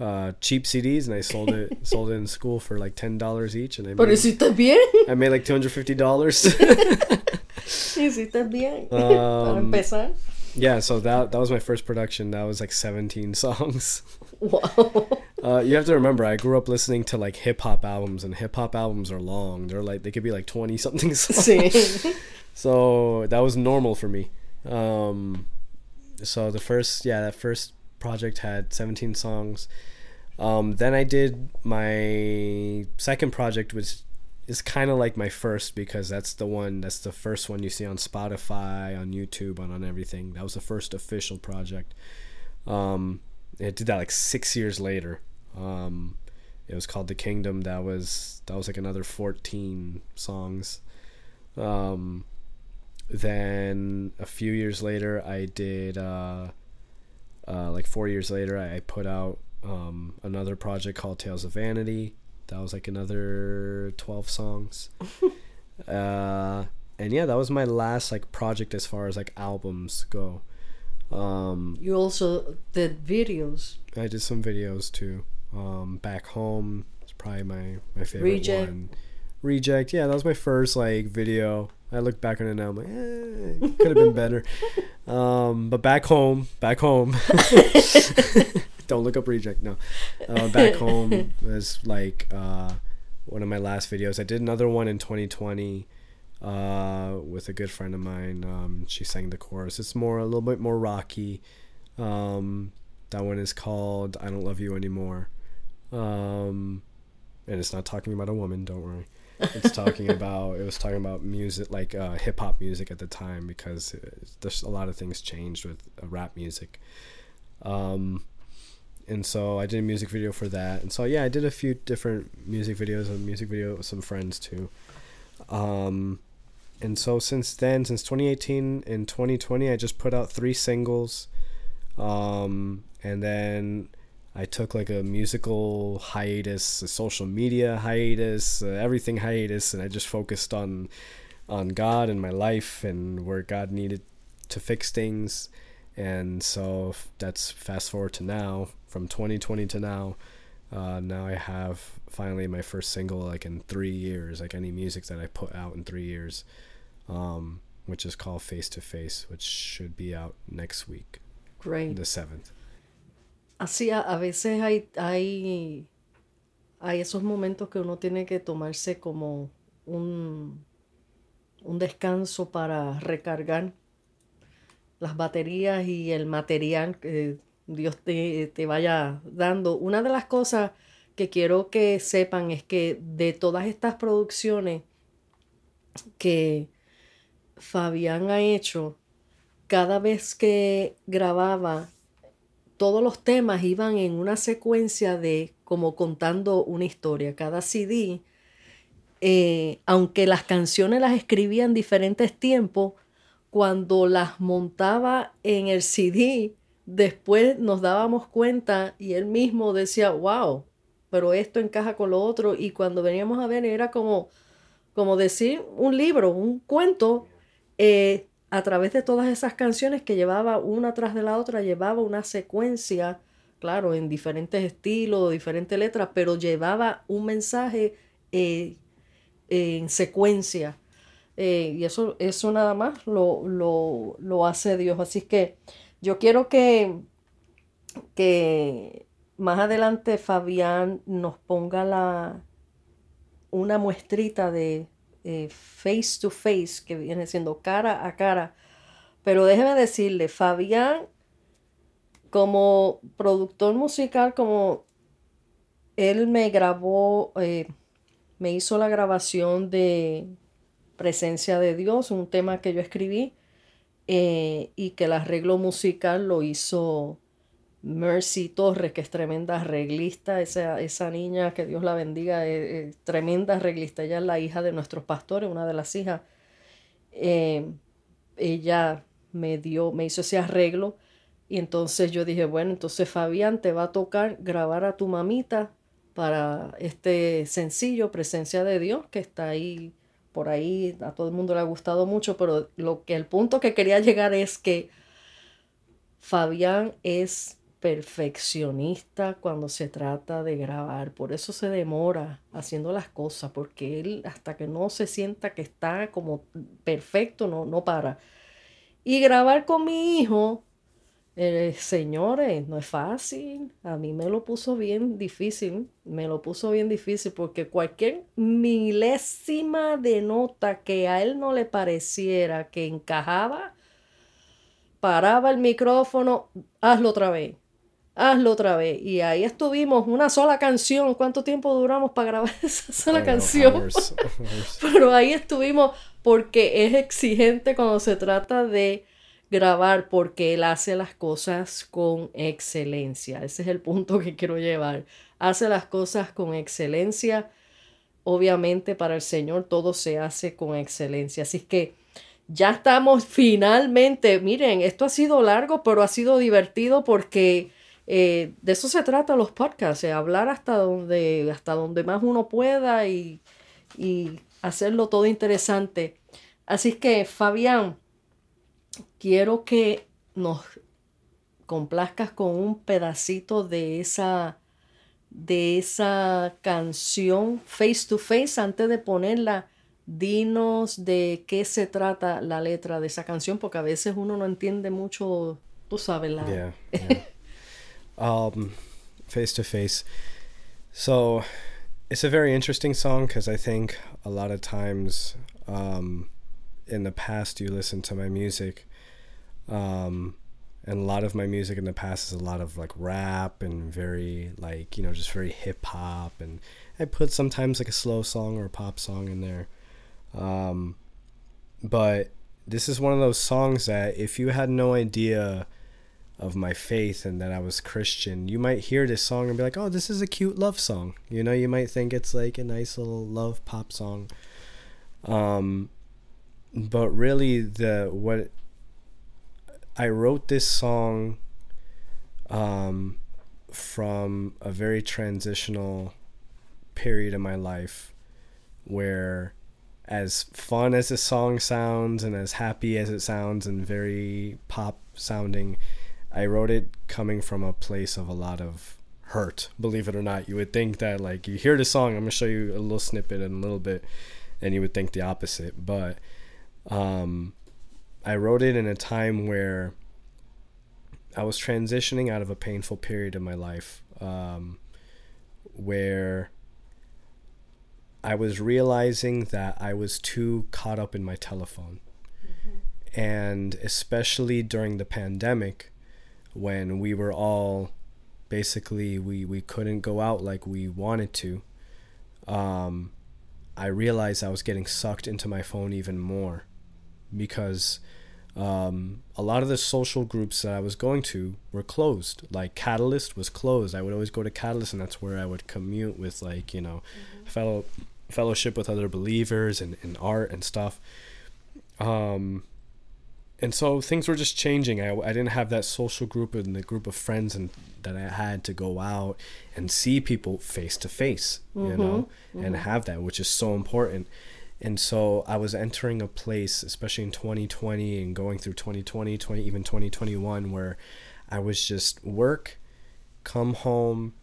uh, cheap CDs and I sold it sold it in school for like ten dollars each and I made, hiciste bien. I made like two hundred fifty dollars. bien. Um, Para empezar. Yeah, so that that was my first production. That was like seventeen songs. Wow. Uh, you have to remember, I grew up listening to like hip hop albums, and hip hop albums are long. They're like they could be like twenty something songs. so that was normal for me. Um, so the first, yeah, that first project had 17 songs. Um, then I did my second project, which is kind of like my first because that's the one, that's the first one you see on Spotify, on YouTube, on, on everything. That was the first official project. Um, it did that like six years later. Um, it was called The Kingdom. That was that was like another 14 songs. Um, then a few years later, I did, uh, uh, like four years later, I, put out um, another project called Tales of Vanity. That was like another 12 songs. uh, and yeah, that was my last like project as far as like albums go. Um, you also did videos. I did some videos too. Um, back home is probably my my favorite Reject. one. Reject, yeah, that was my first like video. I look back on it now. I'm like, eh, could have been better. Um, but back home, back home. Don't look up reject. No, uh, back home was like uh, one of my last videos. I did another one in 2020 uh, with a good friend of mine. Um, she sang the chorus. It's more a little bit more rocky. Um, that one is called "I Don't Love You Anymore," um, and it's not talking about a woman. Don't worry it's talking about it was talking about music like uh, hip hop music at the time because there's a lot of things changed with uh, rap music. Um, and so I did a music video for that. And so yeah, I did a few different music videos, a music video with some friends too. Um, and so since then, since 2018 and 2020, I just put out three singles. Um, and then I took like a musical hiatus, a social media hiatus, uh, everything hiatus, and I just focused on on God and my life and where God needed to fix things. And so that's fast forward to now, from 2020 to now. Uh, now I have finally my first single like in three years, like any music that I put out in three years, um, which is called Face to Face, which should be out next week. Great. The seventh. Así a, veces hay, hay, hay esos momentos que uno tiene que tomarse como un, un descanso para recargar las baterías y el material que Dios te, te, vaya dando. Una de las cosas que quiero que sepan es que de todas estas producciones que Fabián ha hecho, cada vez que grababa todos los temas iban en una secuencia de como contando una historia. Cada CD, eh, aunque las canciones las escribía en diferentes tiempos, cuando las montaba en el CD, después nos dábamos cuenta y él mismo decía, wow, pero esto encaja con lo otro. Y cuando veníamos a ver era como, como decir un libro, un cuento, eh, a través de todas esas canciones que llevaba una tras de la otra, llevaba una secuencia, claro, en diferentes estilos, diferentes letras, pero llevaba un mensaje eh, en secuencia. Eh, y eso, eso nada más lo, lo, lo, hace Dios. Así que yo quiero que, que más adelante Fabián nos ponga la, una muestrita de eh, face to face, que viene siendo cara a cara. Pero déjeme decirle, Fabián, como productor musical, como él me grabó, eh, me hizo la grabación de Presencia de Dios, un tema que yo escribí, eh, y que el arreglo musical lo hizo Mercy Torres, que es tremenda arreglista, esa, esa niña, que Dios la bendiga, es, tremenda arreglista, ella es la hija de nuestros pastores, una de las hijas. Eh, ella me dio, me hizo ese arreglo y entonces yo dije, bueno, entonces Fabián te va a tocar grabar a tu mamita para este sencillo, Presencia de Dios, que está ahí, por ahí, a todo el mundo le ha gustado mucho, pero lo que el punto que quería llegar es que Fabián es perfeccionista cuando se trata de grabar, por eso se demora haciendo las cosas, porque él hasta que no se sienta que está como perfecto, no, no para. Y grabar con mi hijo, eh, señores, no es fácil. A mí me lo puso bien difícil, me lo puso bien difícil porque cualquier milésima de nota que a él no le pareciera que encajaba, paraba el micrófono, hazlo otra vez hazlo otra vez. Y ahí estuvimos, una sola canción. ¿Cuánto tiempo duramos para grabar esa sola canción? Pero ahí estuvimos porque es exigente cuando se trata de grabar porque él hace las cosas con excelencia. Ese es el punto que quiero llevar. Hace las cosas con excelencia. Obviamente para el Señor todo se hace con excelencia. Así que ya estamos finalmente, miren, esto ha sido largo, pero ha sido divertido porque eh, de eso se trata los podcasts, hablar hasta donde, hasta donde más uno pueda y, y hacerlo todo interesante. Así que, Fabián, quiero que nos complazcas con un pedacito de esa de esa canción face to face antes de ponerla dinos de qué se trata la letra de esa canción porque a veces uno no entiende mucho tú sabes la um, face to face. So it's a very interesting song because I think a lot of times um, in the past you listen to my music, um, and a lot of my music in the past is a lot of like rap and very like you know just very hip hop, and I put sometimes like a slow song or a pop song in there. Um, but this is one of those songs that if you had no idea of my faith and that I was Christian, you might hear this song and be like, "Oh, this is a cute love song." You know, you might think it's like a nice little love pop song. Um but really the what I wrote this song um from a very transitional period in my life where as fun as the song sounds and as happy as it sounds and very pop sounding I wrote it coming from a place of a lot of hurt. Believe it or not, you would think that like you hear the song. I'm gonna show you a little snippet in a little bit, and you would think the opposite. But um, I wrote it in a time where I was transitioning out of a painful period in my life, um, where I was realizing that I was too caught up in my telephone. Mm-hmm. And especially during the pandemic, when we were all basically we we couldn't go out like we wanted to um, I realized I was getting sucked into my phone even more because um, a lot of the social groups that I was going to were closed. Like Catalyst was closed. I would always go to Catalyst, and that's where I would commute with like you know, mm-hmm. fellow fellowship with other believers and, and art and stuff. Um, and so things were just changing. I, I didn't have that social group and the group of friends and that I had to go out and see people face to face, you know, mm-hmm. and have that, which is so important. And so I was entering a place, especially in 2020 and going through 2020, 20, even 2021, where I was just work, come home,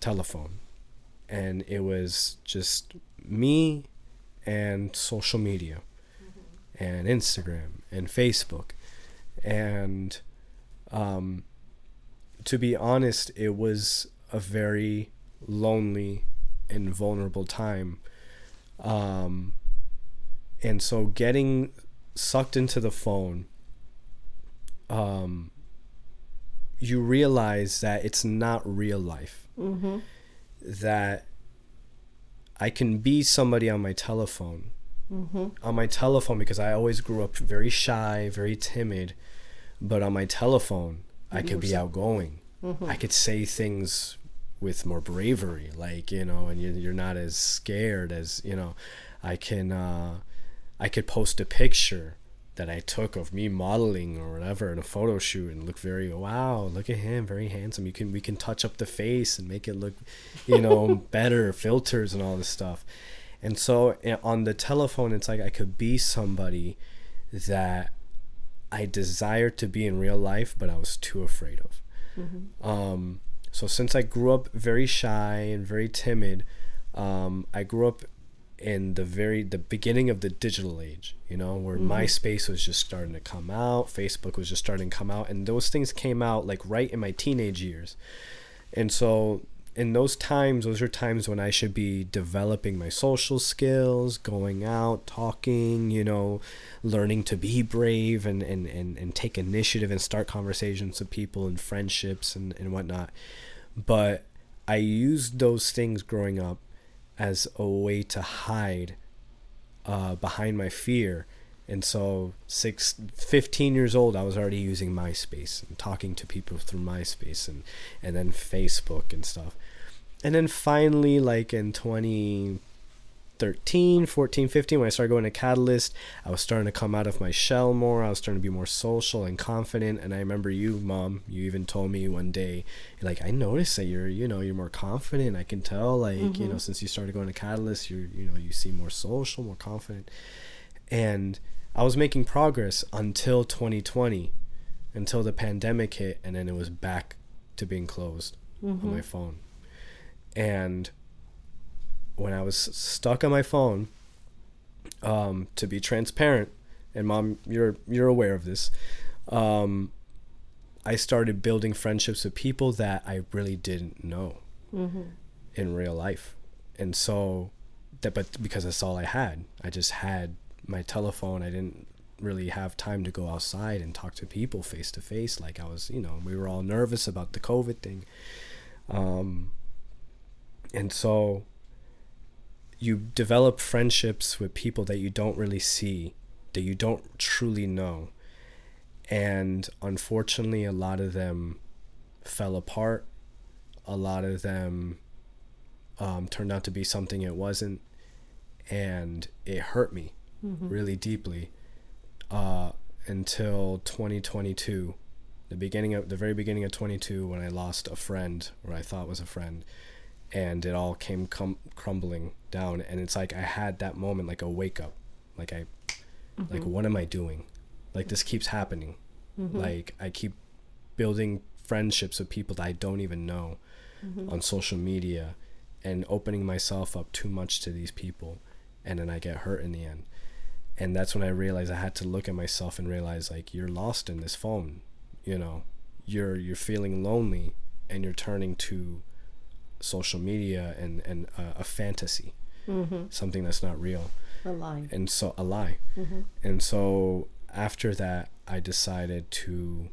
telephone. And it was just me and social media and Instagram and Facebook. And um, to be honest, it was a very lonely and vulnerable time. Um, and so getting sucked into the phone, um, you realize that it's not real life. Mm-hmm. That I can be somebody on my telephone. Mm-hmm. On my telephone, because I always grew up very shy, very timid. But on my telephone, I could be outgoing. Mm-hmm. I could say things with more bravery, like you know, and you're, you're not as scared as you know. I can, uh, I could post a picture that I took of me modeling or whatever in a photo shoot and look very wow, look at him, very handsome. You can we can touch up the face and make it look, you know, better filters and all this stuff. And so eh, on the telephone, it's like I could be somebody that I desired to be in real life, but I was too afraid of. Mm-hmm. Um, so since I grew up very shy and very timid, um, I grew up in the very the beginning of the digital age. You know, where Mhm. MySpace was just starting to come out, Facebook was just starting to come out, and those things came out like right in my teenage years. And so in those times, those are times when I should be developing my social skills, going out, talking, you know, learning to be brave and, and, and, and take initiative and start conversations with people and friendships and, and whatnot. But I used those things growing up as a way to hide uh, behind my fear. And so, six, 15 years old, I was already using MySpace and talking to people through MySpace and, and then Facebook and stuff. And then finally, like in 2013, 14, 15, when I started going to Catalyst, I was starting to come out of my shell more. I was starting to be more social and confident. And I remember you, mom, you even told me one day, like, I noticed that you're, you know, you're more confident. I can tell, like, you Mhm. know, since you started going to Catalyst, you're, you know, you seem more social, more confident. And I was making progress until 2020, until the pandemic hit, and then it was back to being closed on my Mm-hmm. phone. And when I was stuck on my phone, um, to be transparent, and mom, you're you're aware of this, um, I started building friendships with people that I really didn't know Mm-hmm. in real life, and so that but because that's all I had, I just had my telephone. I didn't really have time to go outside and talk to people face to face like I was, you know, we were all nervous about the COVID thing. Um, and so you develop friendships with people that you don't really see, that you don't truly know. And unfortunately, a lot of them fell apart. A lot of them um, turned out to be something it wasn't. And it hurt me Mm-hmm. really deeply uh, until 2022 the beginning of the very beginning of 22 when i lost a friend or i thought was a friend and it all came cum- crumbling down and it's like i had that moment like a wake up like i like Mm-hmm. what am i doing like this keeps happening Mm-hmm. like i keep building friendships with people that i don't even know Mm-hmm. on social media and opening myself up too much to these people and then i get hurt in the end and that's when i realized i had to look at myself and realize like you're lost in this phone you know you're you're feeling lonely and you're turning to social media and and a, a fantasy Mm-hmm. something that's not real. A lie. and so a lie. Mm-hmm. and so after that i decided to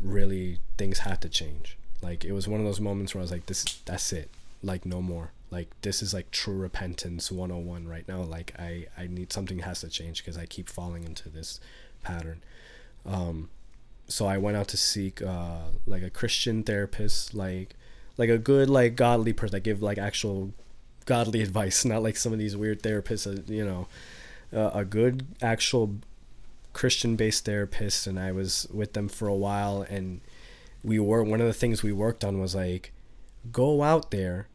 really things had to change. Like it was one of those moments where i was like this that's it. Like no more. Like this is like true repentance 101 right now. Like i i need something has to change because i keep falling into this pattern. Um so i went out to seek uh like a christian therapist like like a good like godly person that give like actual godly advice not like some of these weird therapists that, you know uh, a good actual christian based therapist and i was with them for a while and we were one of the things we worked on was like go out there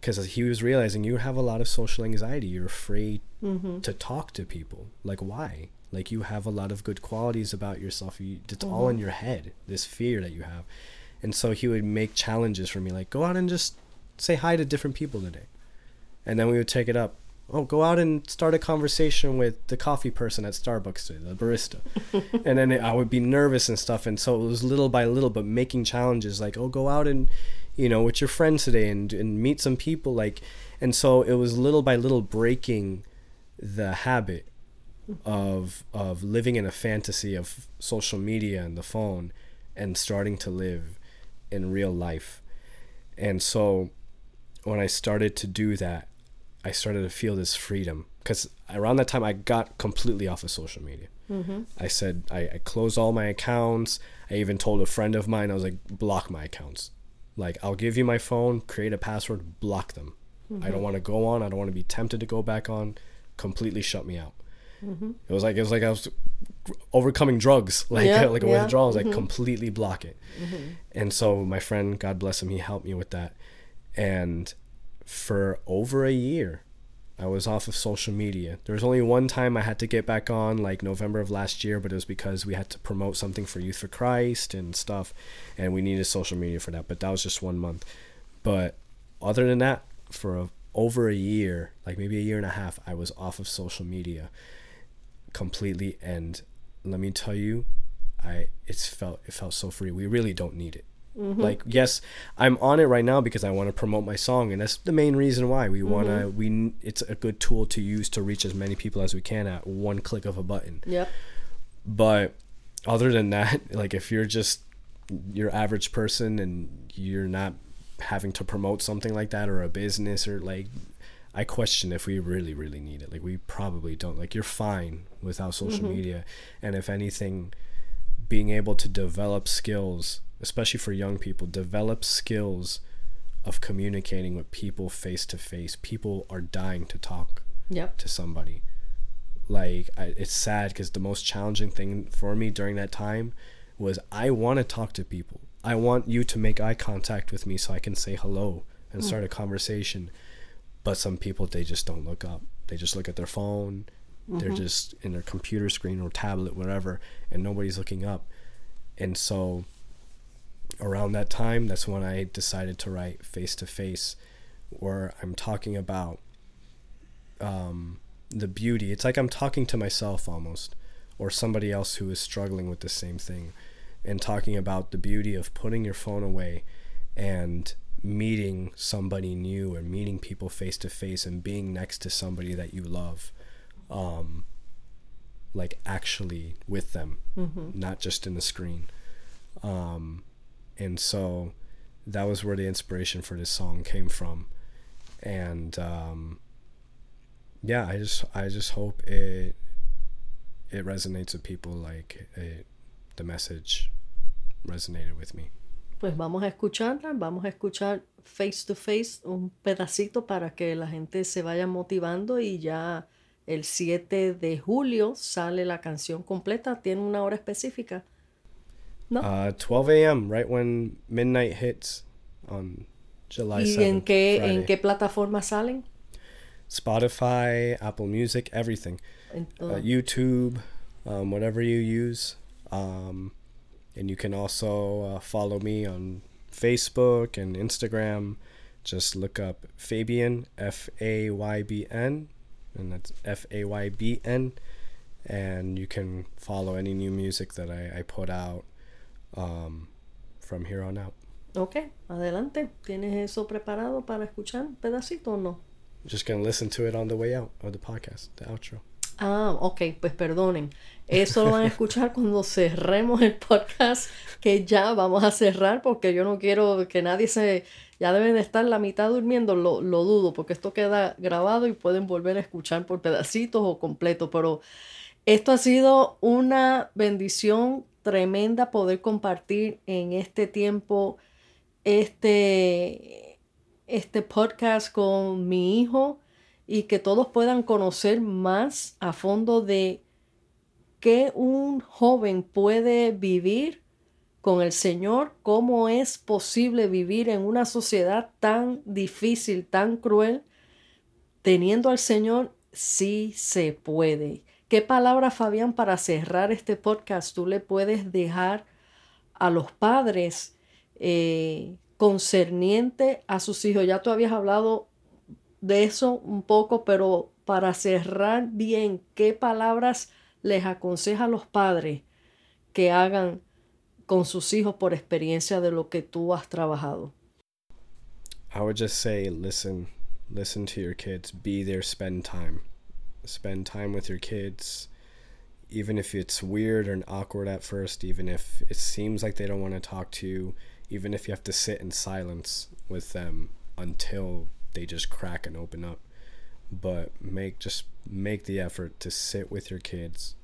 because he was realizing you have a lot of social anxiety. You're afraid Mm-hmm. to talk to people. Like why? Like you have a lot of good qualities about yourself. You, it's all in your head. This fear that you have, and so he would make challenges for me, like go out and just say hi to different people today, and then we would take it up. Oh, go out and start a conversation with the coffee person at Starbucks today, the barista, and then I would be nervous and stuff. And so it was little by little, but making challenges like, oh, go out and you know with your friends today and and meet some people like, and so it was little by little breaking the habit of of living in a fantasy of social media and the phone and starting to live in real life. And so when I started to do that, I started to feel this freedom because around that time I got completely off of social media. Mm-hmm. I said I, I closed all my accounts. I even told a friend of mine I was like block my accounts. Like I'll give you my phone, create a password, block them. I don't want to go on. I don't want to be tempted to go back on. Completely shut me out. Mm-hmm. It was like it was like I was overcoming drugs, like Yeah, like a yeah. withdrawal. I was like Mhm. completely block it. Mm-hmm. And so my friend, God bless him, he helped me with that. And for over a year, I was off of social media. There was only one time I had to get back on, like November of last year, but it was because we had to promote something for Youth for Christ and stuff, and we needed social media for that. But that was just one month. But other than that, for a, over a year, like maybe a year and a half, I was off of social media completely. And let me tell you, I it's felt it felt so free. We really don't need it. Mm-hmm. Like yes, I'm on it right now because I want to promote my song, and that's the main reason why we want to. We it's a good tool to use to reach as many people as we can at one click of a button. Yep. But other than that, like if you're just your average person and you're not having to promote something like that or a business or like I question if we really really need it. Like we probably don't. Like you're fine without social mm-hmm. media and if anything being able to develop skills, especially for young people, develop skills of communicating with people face to face. People are dying to talk Yep. to somebody. Like I, it's sad because the most challenging thing for me during that time was I want to talk to people. I want you to make eye contact with me so I can say hello and mm. start a conversation. But some people they just don't look up. They just look at their phone. They're just in their computer screen or tablet, whatever, and nobody's looking up. And so around that time, that's when I decided to write face to face, where I'm talking about um, the beauty. It's like I'm talking to myself almost, or somebody else who is struggling with the same thing, and talking about the beauty of putting your phone away and meeting somebody new and meeting people face to face and being next to somebody that you love. Um, like actually with them, Mm-hmm. not just in the screen. Um, and so that was where the inspiration for this song came from. And um, yeah, I just I just hope it it resonates with people like it, the message resonated with me. Pues vamos a escucharla, vamos a escuchar face to face un pedacito para que la gente se vaya motivando y ya el 7 de julio sale la canción completa, tiene una hora específica. No. Uh, 12 a.m. right when midnight hits on July ¿Y 7th. en qué, Friday. en qué plataforma salen? Spotify, Apple Music, everything. Uh. YouTube, um, whatever you use. Um, and you can also uh, follow me on Facebook and Instagram. Just look up Fabian, F A Y B N, and that's F A Y B N. And you can follow any new music that I, I put out um, from here on out. Ok, adelante. ¿Tienes eso preparado para escuchar un pedacito o no? Just gonna listen to it on the way out of the podcast, the outro. Ah, ok, pues perdonen. Eso lo van a escuchar cuando cerremos el podcast, que ya vamos a cerrar porque yo no quiero que nadie se... Ya deben de estar la mitad durmiendo, lo, lo dudo, porque esto queda grabado y pueden volver a escuchar por pedacitos o completo, pero esto ha sido una bendición tremenda poder compartir en este tiempo este, este podcast con mi hijo y que todos puedan conocer más a fondo de qué un joven puede vivir con el Señor, ¿cómo es posible vivir en una sociedad tan difícil, tan cruel? Teniendo al Señor, sí se puede. ¿Qué palabra, Fabián, para cerrar este podcast tú le puedes dejar a los padres eh, concerniente a sus hijos? Ya tú habías hablado de eso un poco, pero para cerrar bien, ¿qué palabras les aconseja a los padres que hagan con sus hijos por experiencia de lo que tú has trabajado? I would just say, listen, listen to your kids, be there, spend time. Spend time with your kids, even if it's weird and awkward at first, even if it seems like they don't want to talk to you, even if you have to sit in silence with them until they just crack and open up. But make just make the effort to sit with your kids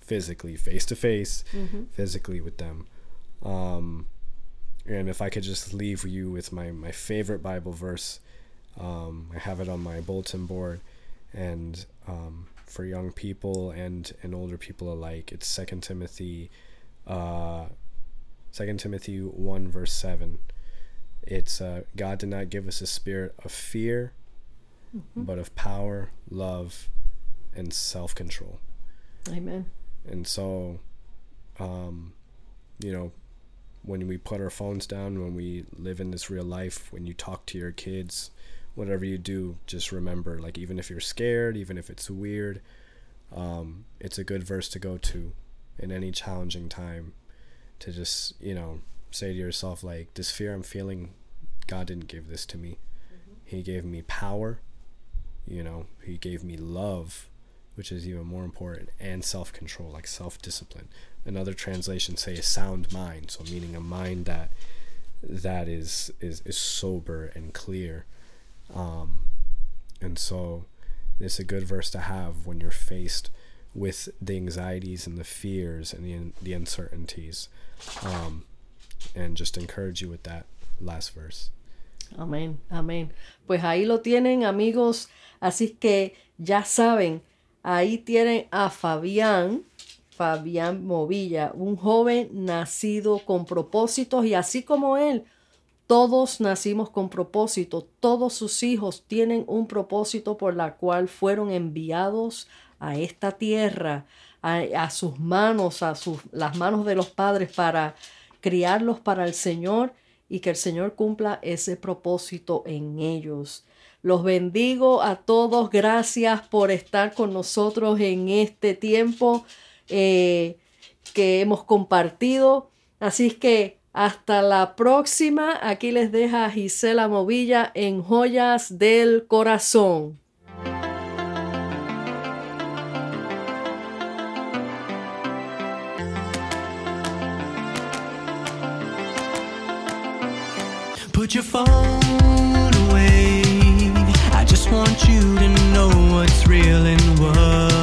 physically, face to face, physically with them um, and if I could just leave you with my, my favorite Bible verse, um, I have it on my bulletin board, and um, for young people and, and older people alike, it's Second Timothy, uh, Second Timothy one verse seven. It's uh, God did not give us a spirit of fear, mm-hmm. but of power, love, and self control. Amen. And so, um, you know, when we put our phones down, when we live in this real life, when you talk to your kids, whatever you do, just remember like, even if you're scared, even if it's weird, um, it's a good verse to go to in any challenging time to just, you know, say to yourself, like, this fear I'm feeling, God didn't give this to me. Mm-hmm. He gave me power, you know, He gave me love, which is even more important, and self control, like self discipline another translation say a sound mind so meaning a mind that that is is, is sober and clear um, and so it's a good verse to have when you're faced with the anxieties and the fears and the, the uncertainties um, and just encourage you with that last verse amén amén. Pues ahí lo tienen amigos. Así que ya saben ahí tienen a Fabián Fabián Movilla, un joven nacido con propósitos y así como él, todos nacimos con propósito, todos sus hijos tienen un propósito por la cual fueron enviados a esta tierra, a, sus manos, a sus, las manos de los padres para criarlos para el Señor y que el Señor cumpla ese propósito en ellos. Los bendigo a todos, gracias por estar con nosotros en este tiempo. Eh, que hemos compartido. Así que hasta la próxima. Aquí les deja Gisela Movilla en Joyas del Corazón. put your phone away. I just want you to know what's real and what.